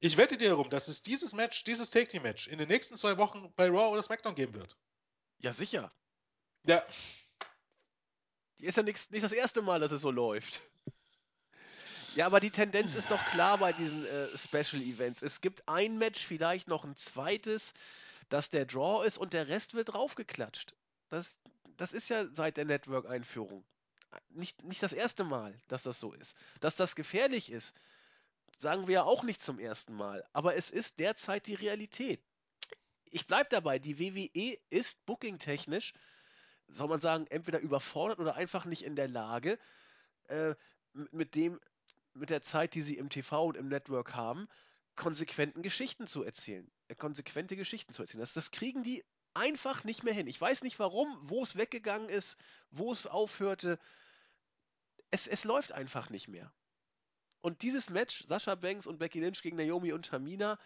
Ich wette dir darum, dass es dieses Match, dieses Take Team Match in den nächsten zwei Wochen bei Raw oder SmackDown geben wird.
Ja, sicher.
Ja.
Ist ja nix, nicht das erste Mal, dass es so läuft. Ja, aber die Tendenz ist doch klar bei diesen äh, Special Events. Es gibt ein Match, vielleicht noch ein zweites, das der Draw ist und der Rest wird draufgeklatscht. Das, das ist ja seit der Network-Einführung. Nicht, nicht das erste Mal, dass das so ist. Dass das gefährlich ist, sagen wir ja auch nicht zum ersten Mal. Aber es ist derzeit die Realität. Ich bleibe dabei, die WWE ist bookingtechnisch, soll man sagen, entweder überfordert oder einfach nicht in der Lage, äh, mit dem mit der Zeit, die sie im TV und im Network haben, konsequenten Geschichten zu erzählen. Äh, konsequente Geschichten zu erzählen. Das, das kriegen die einfach nicht mehr hin. Ich weiß nicht warum, wo es weggegangen ist, wo es aufhörte. Es, es läuft einfach nicht mehr. Und dieses Match, Sascha Banks und Becky Lynch gegen Naomi und Tamina,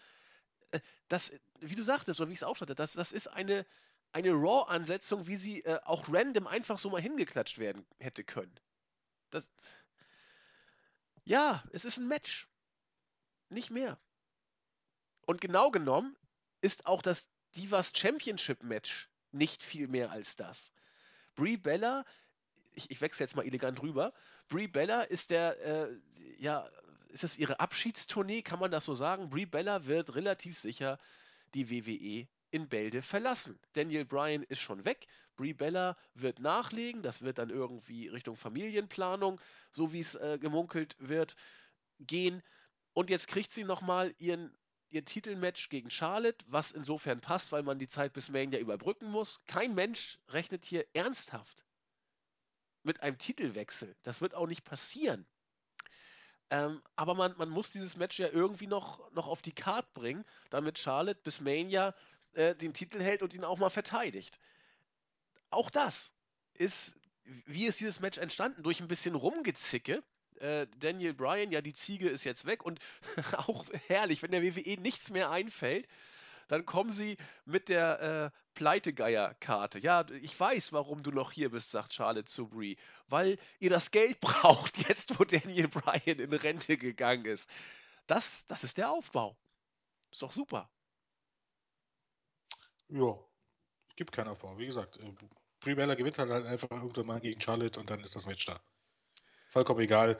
äh, das, wie du sagtest, oder wie ich es auch hatte, das, das ist eine, eine Raw-Ansetzung, wie sie äh, auch random einfach so mal hingeklatscht werden hätte können. Das, ja, es ist ein Match. Nicht mehr. Und genau genommen ist auch das Divas Championship Match nicht viel mehr als das. Brie Bella, ich, ich wechsle jetzt mal elegant rüber. Brie Bella ist der, äh, ja, ist das ihre Abschiedstournee, kann man das so sagen? Brie Bella wird relativ sicher die WWE in Bälde verlassen. Daniel Bryan ist schon weg. Brie Bella wird nachlegen. Das wird dann irgendwie Richtung Familienplanung, so wie es äh, gemunkelt wird, gehen. Und jetzt kriegt sie nochmal ihren ihr Titelmatch gegen Charlotte, was insofern passt, weil man die Zeit bis Mania überbrücken muss. Kein Mensch rechnet hier ernsthaft mit einem Titelwechsel. Das wird auch nicht passieren. Ähm, aber man, man muss dieses Match ja irgendwie noch, noch auf die Karte bringen, damit Charlotte bis Mania äh, den Titel hält und ihn auch mal verteidigt. Auch das ist, wie ist dieses Match entstanden? Durch ein bisschen Rumgezicke. Äh, Daniel Bryan, ja, die Ziege ist jetzt weg und (laughs) auch herrlich, wenn der WWE nichts mehr einfällt, dann kommen sie mit der äh, Pleitegeier-Karte. Ja, ich weiß, warum du noch hier bist, sagt Charlotte zu Brie. Weil ihr das Geld (laughs) braucht, jetzt wo Daniel Bryan in Rente gegangen ist. Das, das ist der Aufbau. Ist doch super.
Ja, gibt keinen Aufbau. Wie gesagt, äh, Brie Bella gewinnt halt einfach irgendwann mal gegen Charlotte und dann ist das Match da. Vollkommen egal.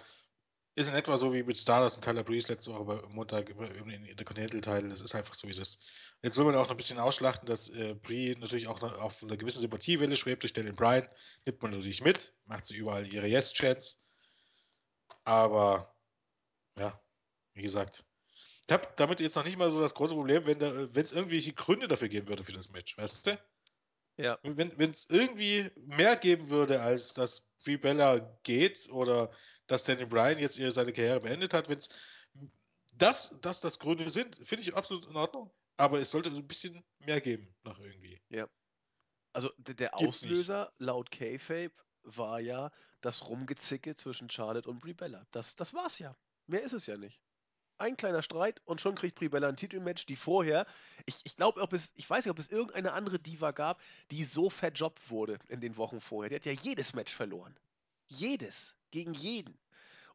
Ist in etwa so wie mit Stardust und Tyler Breeze letzte Woche bei Montag im Intercontinental-Teil. Das ist einfach so, wie es ist. Jetzt will man auch noch ein bisschen ausschlachten, dass äh, Brie natürlich auch noch auf einer gewissen Sympathiewelle schwebt durch Daniel Bryan. Nimmt man natürlich mit, macht sie überall ihre Yes-Chance. Aber, ja, wie gesagt, ich habe damit jetzt noch nicht mal so das große Problem, wenn es irgendwelche Gründe dafür geben würde für das Match, weißt du?
Ja.
Wenn es irgendwie mehr geben würde, als dass Brie Bella geht oder dass Danny Bryan jetzt ihr seine Karriere beendet hat, wenn es das, das, das Gründe sind, finde ich absolut in Ordnung. Aber es sollte ein bisschen mehr geben, noch irgendwie.
Ja. Also der Auslöser laut K-Fape war ja das Rumgezicke zwischen Charlotte und Brie Bella. Das, das war's ja. Mehr ist es ja nicht. Ein kleiner Streit und schon kriegt Brie Bella ein Titelmatch, die vorher, ich, ich glaube, ob es, ich weiß nicht, ob es irgendeine andere Diva gab, die so verjobbt wurde in den Wochen vorher. Die hat ja jedes Match verloren. Jedes. Gegen jeden.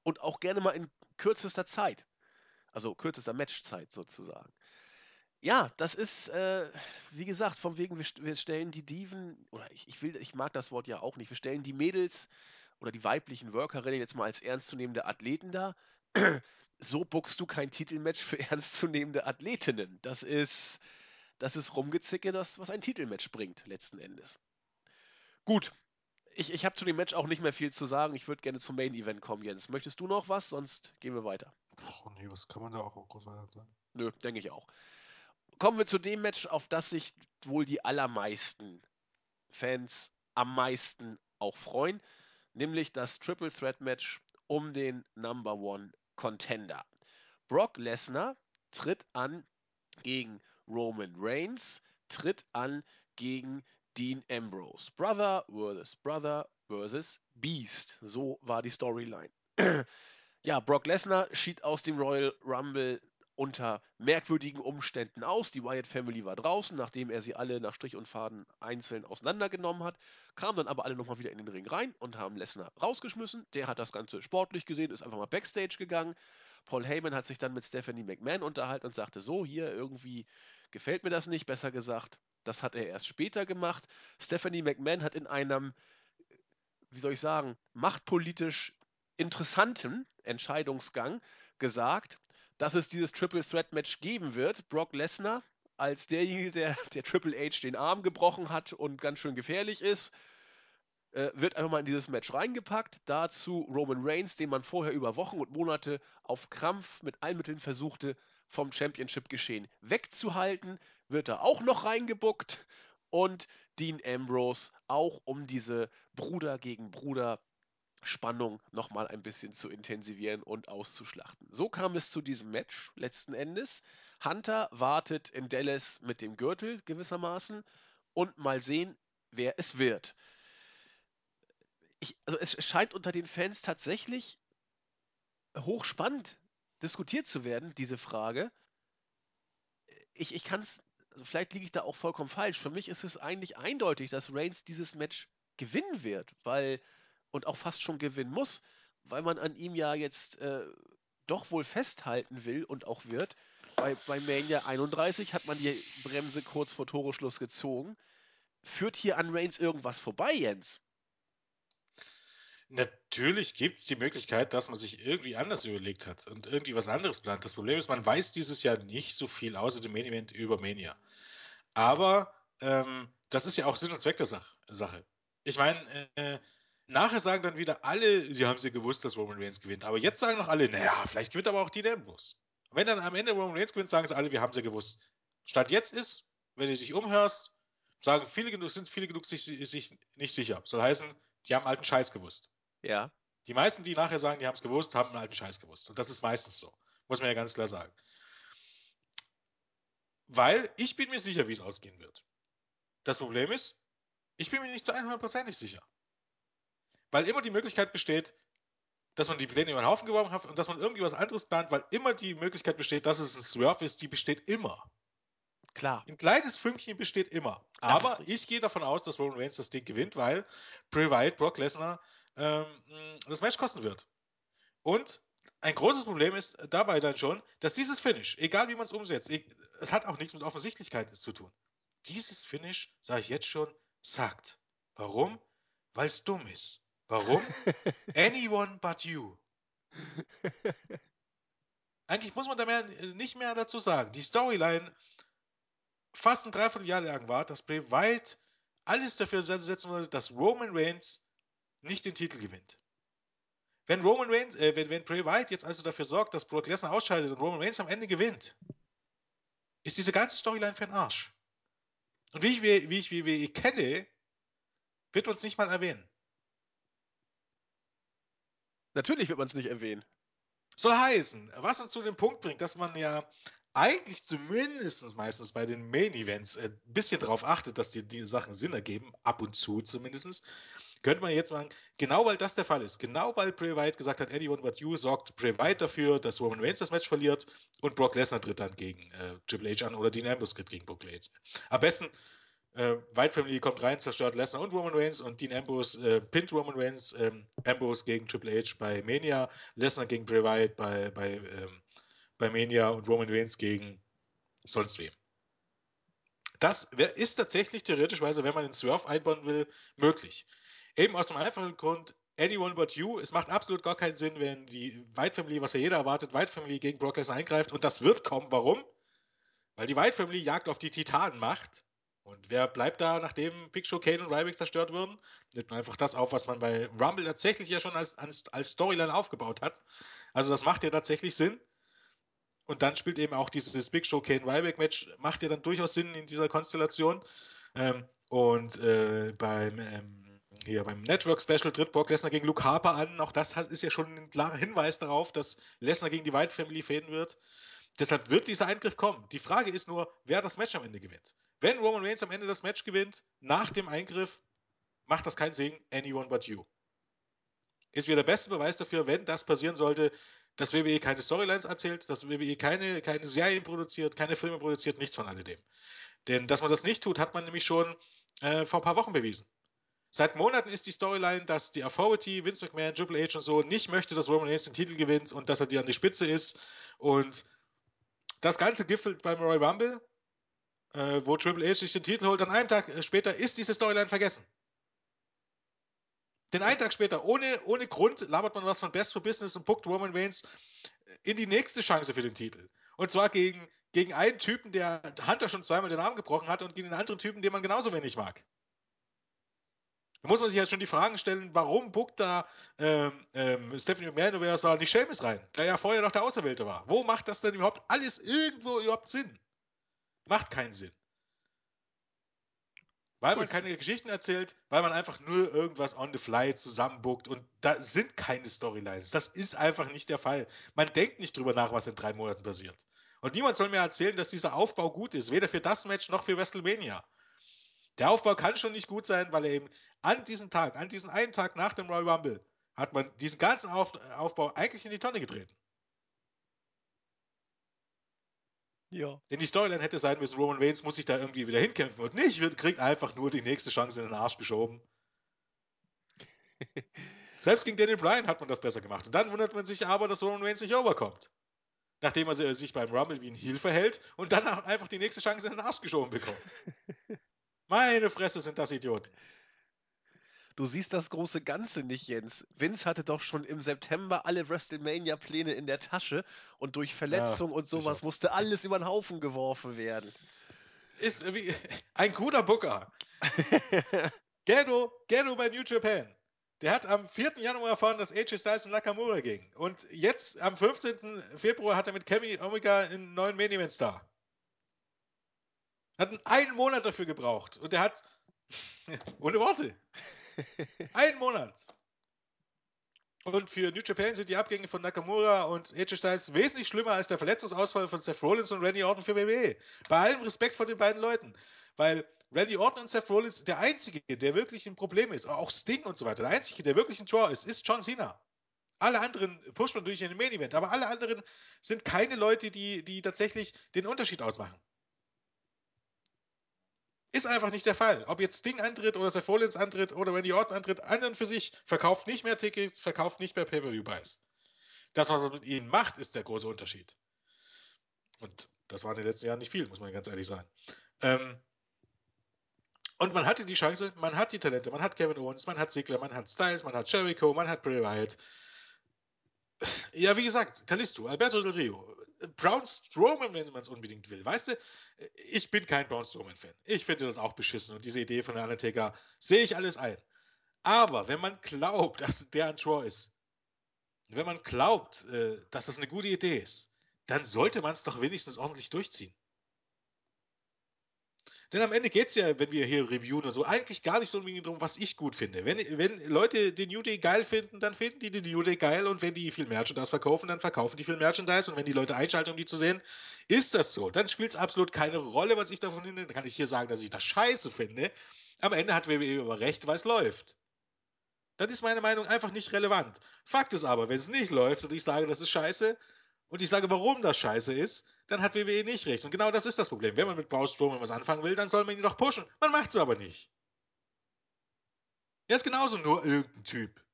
Und auch gerne mal in kürzester Zeit. Also kürzester Matchzeit sozusagen. Ja, das ist, äh, wie gesagt, von wegen, wir, wir stellen die Diven, oder ich, ich will, ich mag das Wort ja auch nicht, wir stellen die Mädels oder die weiblichen Workerinnen jetzt mal als ernstzunehmende Athleten dar. So buckst du kein Titelmatch für (laughs) ernstzunehmende Athletinnen. Das ist, das ist Rumgezicke, das, was ein Titelmatch bringt, letzten Endes. Gut. Ich, ich habe zu dem Match auch nicht mehr viel zu sagen. Ich würde gerne zum Main Event kommen, Jens. Möchtest du noch was? Sonst gehen wir weiter.
Oh nee, was kann man da auch groß weiter sagen?
Nö, denke ich auch. Kommen wir zu dem Match, auf das sich wohl die allermeisten Fans am meisten auch freuen, nämlich das Triple Threat Match um den Number One Contender. Brock Lesnar tritt an gegen Roman Reigns, tritt an gegen Dean Ambrose. Brother versus Brother versus Beast. So war die Storyline. (clears throat) ja, Brock Lesnar schied aus dem Royal Rumble unter merkwürdigen Umständen aus. Die Wyatt Family war draußen, nachdem er sie alle nach Strich und Faden einzeln auseinandergenommen hat, kamen dann aber alle nochmal wieder in den Ring rein und haben Lesnar rausgeschmissen. Der hat das Ganze sportlich gesehen, ist einfach mal Backstage gegangen. Paul Heyman hat sich dann mit Stephanie McMahon unterhalten und sagte so, hier irgendwie gefällt mir das nicht, besser gesagt, das hat er erst später gemacht. Stephanie McMahon hat in einem, wie soll ich sagen, machtpolitisch interessanten Entscheidungsgang gesagt, dass es dieses Triple Threat Match geben wird. Brock Lesnar als derjenige, der, der Triple H den Arm gebrochen hat und ganz schön gefährlich ist, äh, wird einfach mal in dieses Match reingepackt. Dazu Roman Reigns, den man vorher über Wochen und Monate auf Krampf mit allen Mitteln versuchte, vom Championship-Geschehen wegzuhalten, wird er auch noch reingebuckt. Und Dean Ambrose auch um diese Bruder gegen Bruder Spannung nochmal ein bisschen zu intensivieren und auszuschlachten. So kam es zu diesem Match letzten Endes. Hunter wartet in Dallas mit dem Gürtel gewissermaßen und mal sehen, wer es wird. Ich, also es scheint unter den Fans tatsächlich hochspannend diskutiert zu werden, diese Frage. Ich, ich kann es, also vielleicht liege ich da auch vollkommen falsch. Für mich ist es eigentlich eindeutig, dass Reigns dieses Match gewinnen wird, weil und auch fast schon gewinnen muss, weil man an ihm ja jetzt äh, doch wohl festhalten will und auch wird. Bei, bei Mania 31 hat man die Bremse kurz vor Toreschluss gezogen. Führt hier an Reigns irgendwas vorbei, Jens?
Natürlich gibt es die Möglichkeit, dass man sich irgendwie anders überlegt hat und irgendwie was anderes plant. Das Problem ist, man weiß dieses Jahr nicht so viel außer dem Main Event über Mania. Aber ähm, das ist ja auch Sinn und Zweck der Sache. Ich meine, äh, Nachher sagen dann wieder alle, sie haben sie gewusst, dass Roman Reigns gewinnt. Aber jetzt sagen noch alle, naja, vielleicht gewinnt aber auch Dean Ambrose. Und wenn dann am Ende Roman Reigns gewinnt, sagen sie alle, wir haben sie gewusst. Statt jetzt ist, wenn du dich umhörst, sagen viele genug, sind viele genug sich, sich nicht sicher. Soll heißen, die haben alten Scheiß gewusst.
Ja.
Die meisten, die nachher sagen, die haben es gewusst, haben einen alten Scheiß gewusst. Und das ist meistens so. Muss man ja ganz klar sagen. Weil ich bin mir sicher, wie es ausgehen wird. Das Problem ist, ich bin mir nicht zu 100% sicher. Weil immer die Möglichkeit besteht, dass man die Pläne über den Haufen geworfen hat und dass man irgendwie was anderes plant, weil immer die Möglichkeit besteht, dass es ein Swerve ist, die besteht immer.
Klar.
Ein kleines Fünkchen besteht immer. Das Aber ich gehe davon aus, dass Roman Reigns das Ding gewinnt, weil Bray Wyatt Brock Lesnar ähm, das Match kosten wird. Und ein großes Problem ist dabei dann schon, dass dieses Finish, egal wie man es umsetzt, es hat auch nichts mit Offensichtlichkeit zu tun. Dieses Finish, sage ich jetzt schon, sagt. Warum? Weil es dumm ist. Warum? (laughs) Anyone but you. Eigentlich muss man da mehr, äh, nicht mehr dazu sagen. Die Storyline fast ein Dreivierteljahr lang war, dass Bray Wyatt alles dafür setzen wollte, dass Roman Reigns nicht den Titel gewinnt. Wenn Roman Reigns, äh, wenn, wenn Bray Wyatt jetzt also dafür sorgt, dass Brock Lesnar ausscheidet und Roman Reigns am Ende gewinnt, ist diese ganze Storyline für den Arsch. Und wie ich, wie ich WWE kenne, wird uns nicht mal erwähnen.
Natürlich wird man es nicht erwähnen.
Soll heißen, was uns zu dem Punkt bringt, dass man ja eigentlich zumindest meistens bei den Main Events ein bisschen darauf achtet, dass die, die Sachen Sinn ergeben, ab und zu zumindest, könnte man jetzt sagen, genau weil das der Fall ist, genau weil Bray Wyatt gesagt hat, Anyone but you, sorgt Bray Wyatt dafür, dass Roman Reigns das Match verliert und Brock Lesnar tritt dann gegen äh, Triple H an oder Dean Ambrose tritt gegen Brock Lesnar. Am besten äh, White Family kommt rein, zerstört Lesnar und Roman Reigns und Dean Ambrose äh, pinnt Roman Reigns, ähm, Ambrose gegen Triple H bei Mania, Lesnar gegen Bray Wyatt bei, bei, ähm, bei Mania und Roman Reigns gegen sonst wem. Das ist tatsächlich theoretischweise, wenn man den Swerve einbauen will, möglich. Eben aus dem einfachen Grund, anyone but you, es macht absolut gar keinen Sinn, wenn die White Family, was ja jeder erwartet, White Family gegen Brock Lesnar eingreift und das wird kommen. Warum? Weil die White Family Jagd auf die Titanen macht. Und wer bleibt da, nachdem Big Show, Kane und Ryback zerstört wurden? Nimmt man einfach das auf, was man bei Rumble tatsächlich ja schon als, als, Storyline aufgebaut hat. Also das macht ja tatsächlich Sinn. Und dann spielt eben auch dieses Big Show Kane Ryback Match, macht ja dann durchaus Sinn in dieser Konstellation. Ähm, und äh, beim ähm, hier beim Network Special tritt Brock Lesnar gegen Luke Harper an. Auch das ist ja schon ein klarer Hinweis darauf, dass Lesnar gegen die White Family fäden wird. Deshalb wird dieser Eingriff kommen. Die Frage ist nur, wer das Match am Ende gewinnt. Wenn Roman Reigns am Ende das Match gewinnt, nach dem Eingriff, macht das keinen Sinn. Anyone but you. Ist wieder der beste Beweis dafür, wenn das passieren sollte, dass WWE keine Storylines erzählt, dass WWE keine, keine Serien produziert, keine Filme produziert, nichts von alledem. Denn dass man das nicht tut, hat man nämlich schon äh, vor ein paar Wochen bewiesen. Seit Monaten ist die Storyline, dass die Authority, Vince McMahon, Triple H und so nicht möchte, dass Roman Reigns den Titel gewinnt und dass er die an die Spitze ist. Und das Ganze gipfelt beim Royal Rumble, äh, wo Triple H sich den Titel holt. An einem Tag äh, später ist diese Storyline vergessen. Den einen Tag später, ohne, ohne Grund, labert man was von Best for Business und puckt Roman Reigns in die nächste Chance für den Titel. Und zwar gegen, gegen einen Typen, der Hunter schon zweimal den Arm gebrochen hat und gegen einen anderen Typen, den man genauso wenig mag. Da muss man sich jetzt schon die Fragen stellen, warum buckt da ähm, ähm, Stephanie McMahon oder so nicht Sheamus rein, der ja vorher noch der Auserwählte war. Wo macht das denn überhaupt alles irgendwo überhaupt Sinn? Macht keinen Sinn. Weil man keine Geschichten erzählt, weil man einfach nur irgendwas on the fly zusammenbuckt und da sind keine Storylines. Das ist einfach nicht der Fall. Man denkt nicht drüber nach, was in drei Monaten passiert. Und niemand soll mir erzählen, dass dieser Aufbau gut ist, weder für das Match noch für WrestleMania. Der Aufbau kann schon nicht gut sein, weil er eben an diesem Tag, an diesem einen Tag nach dem Royal Rumble, hat man diesen ganzen Auf Aufbau eigentlich in die Tonne getreten. Ja. Denn die Storyline hätte sein müssen, Roman Reigns muss sich da irgendwie wieder hinkämpfen und nicht, kriegt einfach nur die nächste Chance in den Arsch geschoben. (laughs) Selbst gegen Daniel Bryan hat man das besser gemacht. Und dann wundert man sich aber, dass Roman Reigns nicht overkommt. Nachdem er sich beim Rumble wie ein Heel verhält und dann einfach die nächste Chance in den Arsch geschoben bekommt. (laughs) Meine Fresse sind das Idioten.
Du siehst das große Ganze nicht, Jens. Vince hatte doch schon im September alle WrestleMania-Pläne in der Tasche und durch Verletzung ja, und sowas sicher. musste alles über den Haufen geworfen werden.
Ist wie (laughs) ein guter Booker. (laughs) Gero, Gero bei New Japan. Der hat am 4. Januar erfahren, dass AJ Styles und Nakamura ging. Und jetzt am 15. Februar hat er mit Kemi Omega einen neuen Main Event Star. Hat einen Monat dafür gebraucht. Und der hat. (laughs) ohne Worte. (laughs) einen Monat. Und für New Japan sind die Abgänge von Nakamura und AJ Styles wesentlich schlimmer als der Verletzungsausfall von Seth Rollins und Randy Orton für WWE. Bei allem Respekt vor den beiden Leuten. Weil Randy Orton und Seth Rollins, der Einzige, der wirklich ein Problem ist, auch Sting und so weiter, der Einzige, der wirklich ein Draw ist, ist John Cena. Alle anderen pusht man durch in den Main Event, aber alle anderen sind keine Leute, die, die tatsächlich den Unterschied ausmachen. Ist einfach nicht der Fall. Ob jetzt Sting antritt oder Seth Rollins antritt oder Randy Orton antritt, anderen für sich verkauft nicht mehr Tickets, verkauft nicht mehr Pay-Per-View-Buys. Das, was man mit ihnen macht, ist der große Unterschied. Und das war in den letzten Jahren nicht viel, muss man ganz ehrlich sagen. Ähm, und man hatte die Chance, man hat die Talente, man hat Kevin Owens, man hat Ziggler, man hat Styles, man hat Jericho, man hat Bray Wyatt. Ja, wie gesagt, Kalisto, Alberto Del Rio, Braun Strowman, wenn man es unbedingt will. Weißt du, ich bin kein Braun Strowman-Fan. Ich finde das auch beschissen und diese Idee von der Undertaker sehe ich alles ein. Aber wenn man glaubt, dass der ein Draw ist, wenn man glaubt, äh, dass das eine gute Idee ist, dann sollte man es doch wenigstens ordentlich durchziehen. Denn am Ende geht es ja, wenn wir hier reviewen und so, eigentlich gar nicht so unbedingt darum, was ich gut finde. Wenn, wenn Leute den New Day geil finden, dann finden die den New Day geil und wenn die viel Merchandise verkaufen, dann verkaufen die viel Merchandise und wenn die Leute einschalten, um die zu sehen, ist das so. Dann spielt es absolut keine Rolle, was ich davon finde. Dann kann ich hier sagen, dass ich das scheiße finde. Am Ende hat WWE aber recht, weil es läuft. Dann ist meine Meinung einfach nicht relevant. Fakt ist aber, wenn es nicht läuft und ich sage, das ist scheiße und ich sage, warum das scheiße ist, dann hat WWE nicht recht. Und genau das ist das Problem. Wenn man mit Braun Strowman was anfangen will, dann soll man ihn doch pushen. Man macht es aber nicht. Er ist genauso nur irgendein Typ.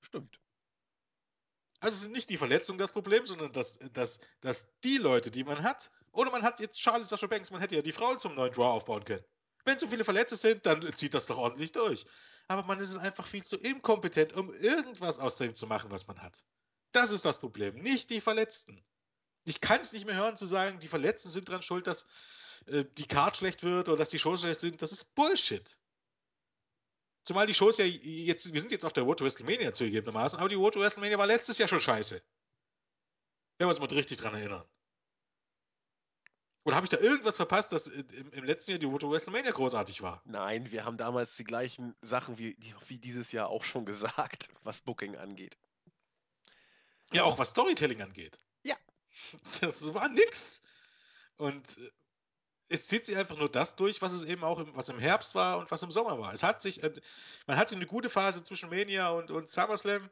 Stimmt.
Also sind nicht die Verletzungen das Problem, sondern dass, dass, dass die Leute, die man hat, oder man hat jetzt Charlotte Sasha Banks, man hätte ja die Frau zum neuen Draw aufbauen können. Wenn so viele Verletzte sind, dann zieht das doch ordentlich durch. Aber man ist einfach viel zu inkompetent, um irgendwas aus dem zu machen, was man hat. Das ist das Problem, nicht die Verletzten. Ich kann es nicht mehr hören zu sagen, die Verletzten sind dran schuld, dass äh, die Card schlecht wird oder dass die Shows schlecht sind. Das ist Bullshit. Zumal die Shows ja jetzt, wir sind jetzt auf der Road to WrestleMania zugegebenermaßen, aber die Road to WrestleMania war letztes Jahr schon scheiße. Wenn wir uns mal richtig dran erinnern. Oder habe ich da irgendwas verpasst, dass im, im, letzten Jahr die Road to WrestleMania großartig war?
Nein, wir haben damals die gleichen Sachen wie, wie dieses Jahr auch schon gesagt, was Booking angeht.
Ja, auch was Storytelling angeht.
Ja.
Das war nix. Und äh, es zieht sich einfach nur das durch, was es eben auch im, was im Herbst war und was im Sommer war. Es hat sich, äh, man hatte eine gute Phase zwischen Mania und, und SummerSlam,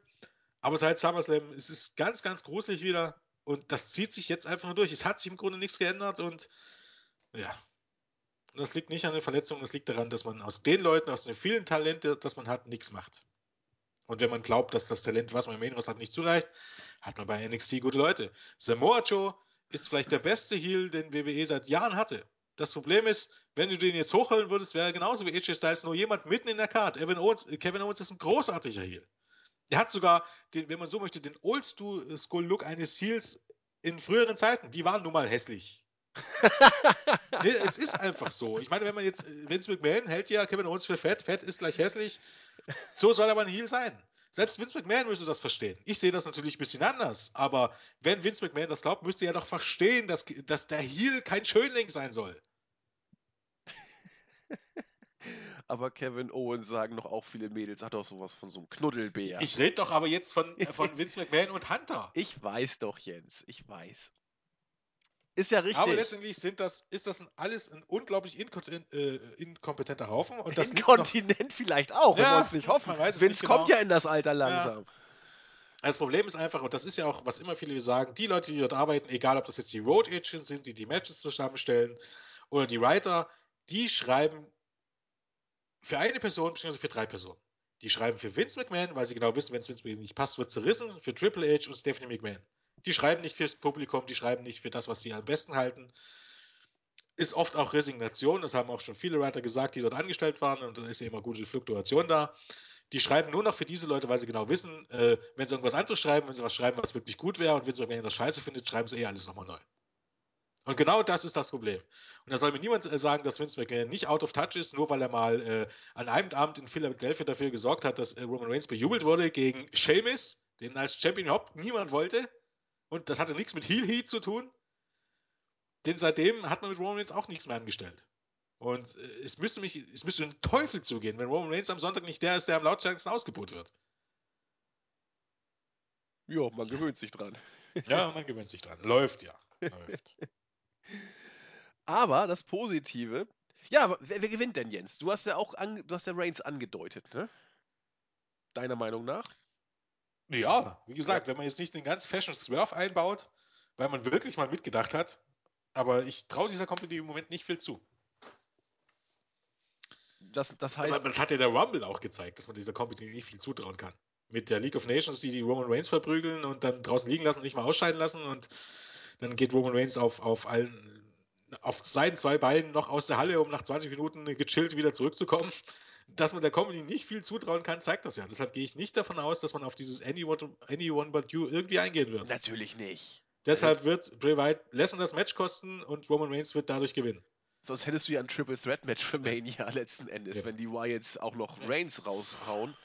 aber seit SummerSlam ist es ganz, ganz gruselig wieder und das zieht sich jetzt einfach nur durch. Es hat sich im Grunde nichts geändert und ja. das liegt nicht an den Verletzungen, das liegt daran, dass man aus den Leuten, aus den vielen Talenten, das man hat, nichts macht. Und wenn man glaubt, dass das Talent, was man im Main hat, nicht zureicht, hat man bei NXT gute Leute. Samoa Joe ist vielleicht der beste Heel, den WWE seit Jahren hatte. Das Problem ist, wenn du den jetzt hochholen würdest, wäre er genauso wie AJ Styles nur jemand mitten in der Karte. Kevin Owens, Kevin Owens ist ein großartiger Heel. Er hat sogar, den, wenn man so möchte, den Old-School-Look eines Heels in früheren Zeiten. Die waren nun mal hässlich. (laughs) nee, es ist einfach so. Ich meine, wenn man jetzt, Vince McMahon hält ja Kevin Owens für fett, fett ist gleich hässlich. So soll aber ein Heel sein. Selbst Vince McMahon müsste das verstehen. Ich sehe das natürlich ein bisschen anders, aber wenn Vince McMahon das glaubt, müsste er doch verstehen, dass, dass der Heel kein Schönling sein soll. (laughs)
aber Kevin Owens sagen doch auch viele Mädels, hat doch sowas von so einem Knuddelbär.
Ich rede doch aber jetzt von, von (laughs) Vince McMahon und Hunter.
Ich weiß doch, Jens, ich weiß. Ist ja richtig.
Aber letztendlich sind das, ist das alles ein unglaublich äh, inkompetenter Haufen. Und das
Inkontinent vielleicht auch, ja, wenn wir uns nicht hoffen. Vince kommt genau. ja in das Alter langsam. Ja.
Das Problem ist einfach, und das ist ja auch, was immer viele sagen, die Leute, die dort arbeiten, egal ob das jetzt die Road Agents sind, die die Matches zusammenstellen, oder die Writer, die schreiben für eine Person bzw. für drei Personen. Die schreiben für Vince McMahon, weil sie genau wissen, wenn es Vince McMahon nicht passt, wird zerrissen, für Triple H und Stephanie McMahon. Die schreiben nicht fürs Publikum, die schreiben nicht für das, was sie am besten halten. Ist oft auch Resignation, das haben auch schon viele Writer gesagt, die dort angestellt waren und dann ist ja immer gute Fluktuation da. Die schreiben nur noch für diese Leute, weil sie genau wissen, äh, wenn sie irgendwas anderes schreiben, wenn sie was schreiben, was wirklich gut wäre und wenn sie irgendwas scheiße findet, schreiben sie eh alles nochmal neu. Und genau das ist das Problem. Und da soll mir niemand äh, sagen, dass Vince McMahon nicht out of touch ist, nur weil er mal äh, an einem Abend in Philadelphia dafür gesorgt hat, dass äh, Roman Reigns bejubelt wurde gegen Sheamus, den als Champion überhaupt niemand wollte. Und das hatte nichts mit Heel Heat zu tun. Denn seitdem hat man mit Roman Reigns auch nichts mehr angestellt. Und äh, es müsste mich, es müsste den Teufel zugehen, wenn Roman Reigns am Sonntag nicht der ist, der am lautstärksten ausgebucht wird.
Ja, man gewöhnt sich dran.
Ja, man gewöhnt sich dran. Läuft ja. Läuft. (laughs)
Aber das Positive. Ja, wer, wer, gewinnt denn, Jens? Du hast ja auch an, du hast ja Reigns angedeutet, ne? Deiner Meinung nach?
Ja, wie gesagt, wenn man jetzt nicht den ganz Fashion Swerve einbaut, weil man wirklich mal mitgedacht hat, aber ich traue dieser Company im Moment nicht viel zu.
Das, das heißt. Aber
das hat ja der Rumble auch gezeigt, dass man dieser Company nicht viel zutrauen kann. Mit der League of Nations, die die Roman Reigns verprügeln und dann draußen liegen lassen und nicht mal ausscheiden lassen und dann geht Roman Reigns auf, auf allen auf seinen zwei Beinen noch aus der Halle, um nach 20 Minuten gechillt wieder zurückzukommen. Dass man der Comedy nicht viel zutrauen kann, zeigt das ja. Deshalb gehe ich nicht davon aus, dass man auf dieses Anyone, Anyone But You irgendwie eingehen wird.
Natürlich nicht.
Deshalb wird Bray Wyatt Lesson das Match kosten und Roman Reigns wird dadurch gewinnen.
Sonst hättest du ja ein Triple Threat Match für Mania (laughs) letzten Endes, ja. wenn die Wyatts auch noch Reigns raushauen.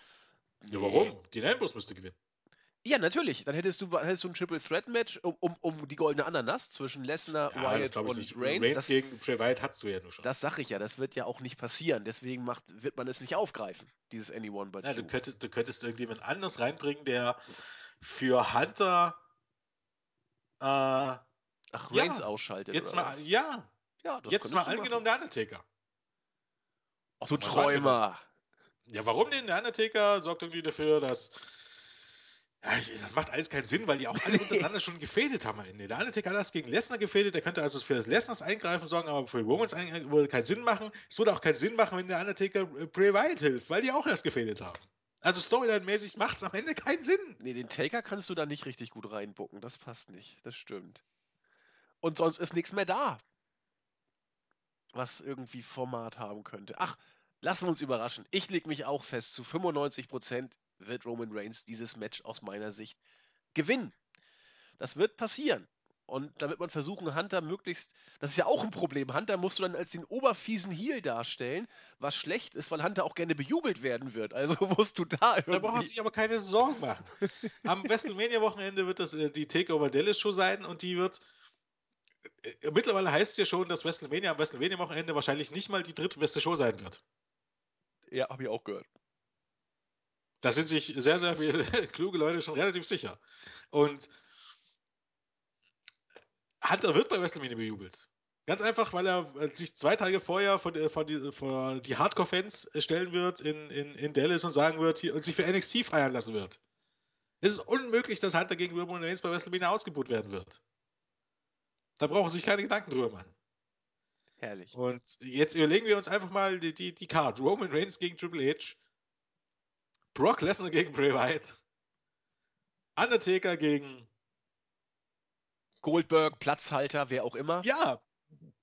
Ja, warum? Dean Ambrose müsste gewinnen.
Ja, natürlich. Dann hättest du, hättest du ein Triple Threat Match um, um, um die goldene Ananas zwischen Lesnar,
Ja,
Wyatt und
nicht.
Reigns.
Reigns
Das,
gegen Bray Wyatt hast du ja nur schon.
das sag ich ja, das wird ja auch nicht passieren. Deswegen macht, wird man es nicht aufgreifen, dieses Anyone but
Ja, du, könntest, du könntest irgendjemand anders reinbringen, der für Hunter äh,
Ach, Reigns
ja,
ausschaltet
jetzt mal,
was?
ja,
Ja,
jetzt mal angenommen
machen.
der Undertaker.
Ach, du. Träumer.
Ja, warum denn? Der Undertaker sorgt irgendwie dafür, dass. Ja, das macht alles keinen Sinn, weil die auch alle untereinander schon gefädet haben am Ende. Der Undertaker hat das gegen Lesnar gefädet, der könnte also für das Lesnars eingreifen sorgen, aber für Romans eingreifen würde keinen Sinn machen. Es würde auch keinen Sinn machen, wenn der Undertaker äh, Bray Wyatt hilft, weil die auch erst gefädet haben. Also Storyline-mäßig macht es am Ende keinen Sinn.
Nee, den Taker kannst du da nicht richtig gut reinbucken. Das passt nicht. Das stimmt. Und sonst ist nichts mehr da, was irgendwie Format haben könnte. Ach, lassen wir uns überraschen. Ich leg mich auch fest, zu 95% wird Roman Reigns dieses Match aus meiner Sicht gewinnen. Das wird passieren. Und da wird man versuchen, Hunter möglichst. Das ist ja auch ein Problem. Hunter musst du dann als den oberfiesen Heel darstellen, was schlecht ist, weil Hunter auch gerne bejubelt werden wird. Also (laughs) musst du da
Da braucht man
irgendwie.
sich aber keine Sorgen machen. (laughs) Am WrestleMania-Wochenende wird das äh, die Takeover Dallas Show sein und die wird. äh, Mittlerweile heißt es ja schon, dass WrestleMania am WrestleMania-Wochenende wahrscheinlich nicht mal die drittbeste Show sein wird.
Ja, habe ich auch gehört.
Da sind sich sehr, sehr viele (laughs) kluge Leute schon relativ sicher. Und Hunter wird bei WrestleMania bejubelt. Ganz einfach, weil er äh, sich zwei Tage vorher vor, die- vor die, die Hardcore-Fans stellen wird in, in, in Dallas und sagen wird hier, und sich für NXT feiern lassen wird. Es ist unmöglich, dass Hunter gegen Roman Reigns bei WrestleMania ausgebucht werden wird. Da brauchen sich keine Gedanken drüber machen.
Herrlich.
Und jetzt überlegen wir uns einfach mal die, die, die Card. Roman Reigns gegen Triple H. Brock Lesnar gegen Bray Wyatt. Undertaker gegen
Goldberg, Platzhalter, wer auch immer.
Ja,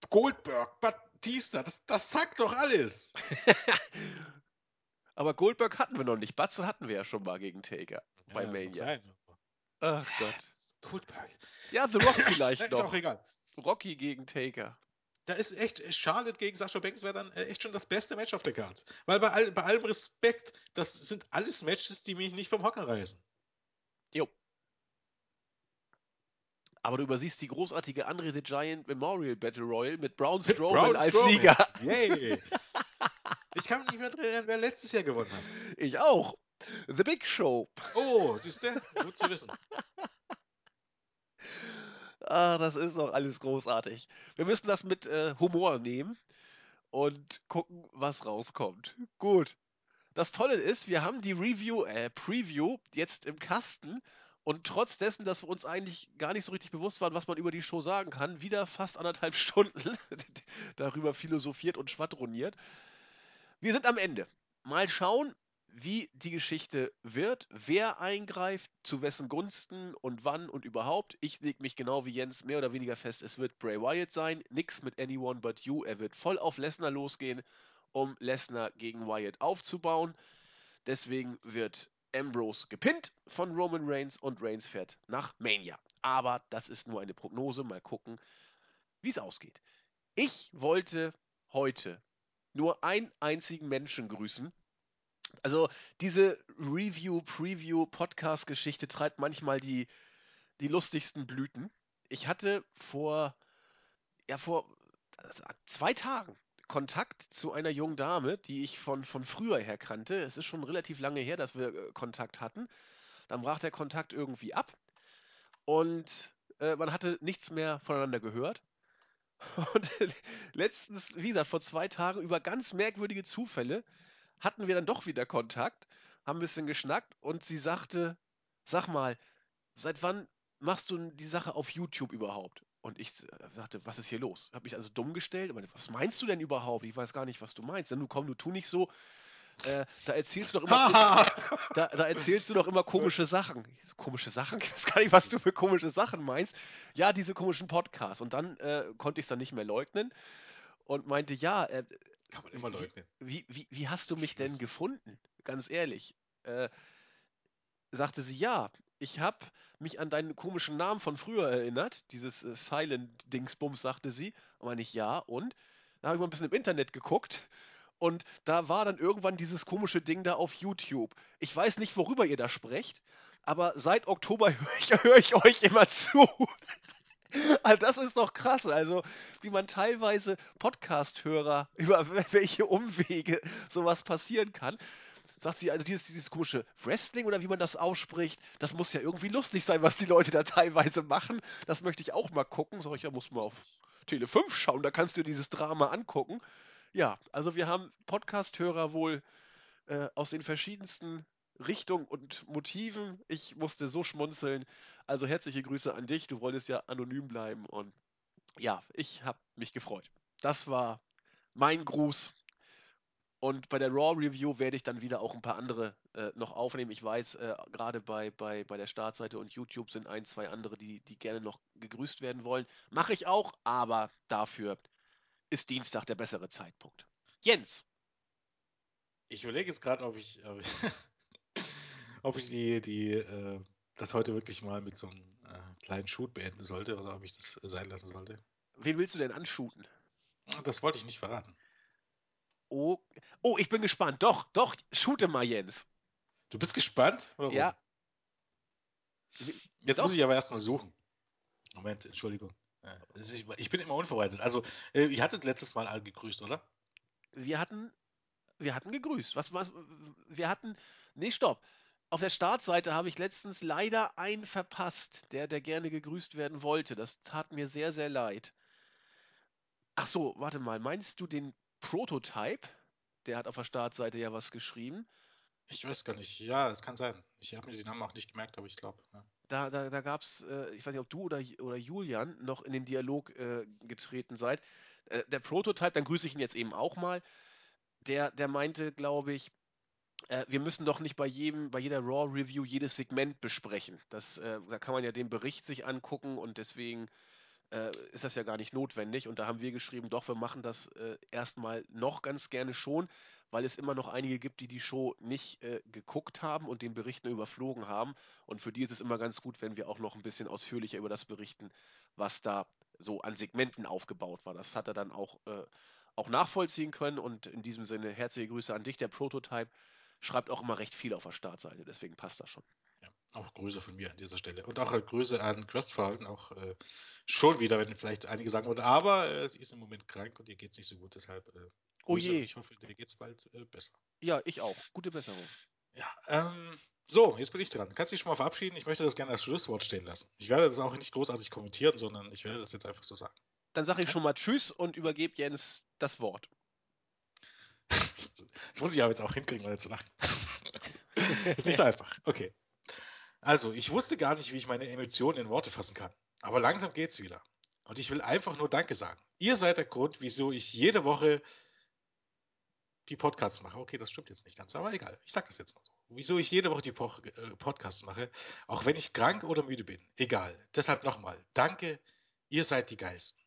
Goldberg, Batista, das, das sagt doch alles. (laughs)
Aber Goldberg hatten wir noch nicht. Batze hatten wir ja schon mal gegen Taker bei
Ja, mag
Mania.
sein.
Ach Gott.
Goldberg.
Ja, The Rock (laughs) vielleicht
ist auch
noch.
egal.
Rocky gegen Taker.
Da ist echt, Charlotte gegen Sascha Banks wäre dann äh, echt schon das beste Match auf der Card. Weil bei, all, bei allem Respekt, das sind alles Matches, die mich nicht vom Hocker reißen.
Jo. Aber du übersiehst die großartige Andre the Giant Memorial Battle Royal mit Braun
Mit
Strowman
Braun
als
Strowman.
Sieger.
Yay. (laughs) Ich kann mich nicht mehr erinnern, wer letztes Jahr gewonnen hat.
Ich auch. The Big Show.
Oh, siehst du? Gut zu wissen.
Ah, das ist doch alles großartig. Wir müssen das mit äh, Humor nehmen und gucken, was rauskommt. Gut. Das Tolle ist, wir haben die Review, äh, Preview jetzt im Kasten und trotz dessen, dass wir uns eigentlich gar nicht so richtig bewusst waren, was man über die Show sagen kann, wieder fast anderthalb (laughs) Stunden darüber philosophiert und schwadroniert. Wir sind am Ende. Mal schauen, wie die Geschichte wird, wer eingreift, zu wessen Gunsten und wann und überhaupt. Ich lege mich genau wie Jens mehr oder weniger fest, es wird Bray Wyatt sein, nix mit Anyone but you. Er wird voll auf Lesnar losgehen, um Lesnar gegen Wyatt aufzubauen. Deswegen wird Ambrose gepinnt von Roman Reigns und Reigns fährt nach Mania. Aber das ist nur eine Prognose. Mal gucken, wie es ausgeht. Ich wollte heute nur einen einzigen Menschen grüßen. Also diese Review, Preview, Podcast-Geschichte treibt manchmal die, die lustigsten Blüten. Ich hatte vor, ja, vor zwei Tagen Kontakt zu einer jungen Dame, die ich von, von früher her kannte. Es ist schon relativ lange her, dass wir äh, Kontakt hatten. Dann brach der Kontakt irgendwie ab und äh, man hatte nichts mehr voneinander gehört. (laughs) Und (laughs) letztens, wie gesagt, vor zwei Tagen über ganz merkwürdige Zufälle hatten wir dann doch wieder Kontakt, haben ein bisschen geschnackt und sie sagte, sag mal, seit wann machst du die Sache auf YouTube überhaupt? Und ich äh, sagte, was ist hier los? Hab mich also dumm gestellt. Aber was meinst du denn überhaupt? Ich weiß gar nicht, was du meinst. Dann komm, du tu nicht so. Äh, da erzählst du doch immer, (laughs) da, da erzählst du doch immer komische Sachen. So, komische Sachen? Ich weiß gar nicht, was du für komische Sachen meinst. Ja, diese komischen Podcasts. Und dann äh, konnte ich es dann nicht mehr leugnen und meinte, ja, äh,
Kann man immer leugnen.
wie, wie, wie hast du mich denn gefunden? Ganz ehrlich. Äh, sagte sie, ja, ich habe mich an deinen komischen Namen von früher erinnert. Dieses äh, Silent-Dingsbums, sagte sie. Und meine ich, ja, und? Dann habe ich mal ein bisschen im Internet geguckt Und da war dann irgendwann dieses komische Ding da auf YouTube. Ich weiß nicht, worüber ihr da sprecht, aber seit Oktober (laughs) höre ich, hör ich euch immer zu. Also (laughs) das ist doch krass. Also, wie man teilweise Podcast-Hörer (laughs) über welche Umwege sowas passieren kann. Sagt sie, also dieses, dieses komische Wrestling oder wie man das ausspricht, das muss ja irgendwie lustig sein, was die Leute da teilweise machen. Das möchte ich auch mal gucken. Sag ich, ja, muss man auf Tele 5 schauen, da kannst du dir dieses Drama angucken. Ja, also wir haben Podcast-Hörer wohl äh, aus den verschiedensten Richtungen und Motiven. Ich musste so schmunzeln. Also herzliche Grüße an dich. Du wolltest ja anonym bleiben und ja, ich habe mich gefreut. Das war mein Gruß. Und bei der Raw Review werde ich dann wieder auch ein paar andere äh, noch aufnehmen. Ich weiß, äh, gerade bei, bei, bei der Startseite und YouTube sind ein, zwei andere, die, die gerne noch gegrüßt werden wollen. Mache ich auch, aber dafür ist Dienstag der bessere Zeitpunkt. Jens.
Ich überlege jetzt gerade, ob ich, ob ich, (laughs) ob ich die, die, äh, das heute wirklich mal mit so einem äh, kleinen Shoot beenden sollte oder ob ich das sein lassen sollte.
Wen willst du denn anshooten?
Das wollte ich nicht verraten.
Oh, oh, ich bin gespannt. Doch, doch, shoote mal, Jens.
Du bist gespannt?
Warum? Ja.
Jetzt muss ich aber erstmal suchen. Moment, Entschuldigung. Ich bin immer unvorbereitet. Also, äh, ihr hattet letztes Mal alle gegrüßt, oder?
Wir hatten, wir hatten gegrüßt. Was, was, wir hatten, nee, stopp. Auf der Startseite habe ich letztens leider einen verpasst, der, der gerne gegrüßt werden wollte. Das tat mir sehr, sehr leid. Ach so, warte mal. Meinst du den Prototype. Der hat auf der Startseite ja was geschrieben.
Ich weiß gar nicht. Ja, es kann sein. Ich habe mir den Namen auch nicht gemerkt, aber ich glaube. Ja.
Da, da, da gab es, äh, ich weiß nicht, ob du oder, oder Julian noch in den Dialog äh, getreten seid. Äh, der Prototype, dann grüße ich ihn jetzt eben auch mal. Der, der meinte, glaube ich, äh, wir müssen doch nicht bei jedem, bei jeder Raw-Review jedes Segment besprechen. Das, äh, da kann man ja den Bericht sich angucken und deswegen äh, ist das ja gar nicht notwendig. Und da haben wir geschrieben, doch, wir machen das äh, erstmal noch ganz gerne schon, weil es immer noch einige gibt, die die Show nicht äh, geguckt haben und den Bericht nur überflogen haben. Und für die ist es immer ganz gut, wenn wir auch noch ein bisschen ausführlicher über das berichten, was da so an Segmenten aufgebaut war. Das hat er dann auch, auch nachvollziehen können. Und in diesem Sinne herzliche Grüße an dich. Der Prototype schreibt auch immer recht viel auf der Startseite, deswegen passt das schon.
Auch Grüße von mir an dieser Stelle. Und auch äh, Grüße an Questfallen, auch äh, schon wieder, wenn vielleicht einige sagen würden, aber äh, sie ist im Moment krank und ihr geht es nicht so gut, deshalb äh,
oh je.
ich hoffe, dir geht es bald äh, besser.
Ja, ich auch. Gute Besserung.
Ja, ähm, so, jetzt bin ich dran. Kannst du dich schon mal verabschieden? Ich möchte das gerne als Schlusswort stehen lassen. Ich werde das auch nicht großartig kommentieren, sondern ich werde das jetzt einfach so sagen.
Dann sage ich schon mal Tschüss und übergebe Jens das Wort.
Das muss ich aber jetzt auch hinkriegen, ohne zu lachen. (laughs) ist nicht so einfach. Okay. Also, ich wusste gar nicht, wie ich meine Emotionen in Worte fassen kann. Aber langsam geht's wieder. Und ich will einfach nur Danke sagen. Ihr seid der Grund, wieso ich jede Woche die Podcasts mache. Okay, das stimmt jetzt nicht ganz, aber egal. Ich sag das jetzt mal so. Wieso ich jede Woche die po äh, Podcasts mache, auch wenn ich krank oder müde bin. Egal. Deshalb nochmal. Danke. Ihr seid die Geisten.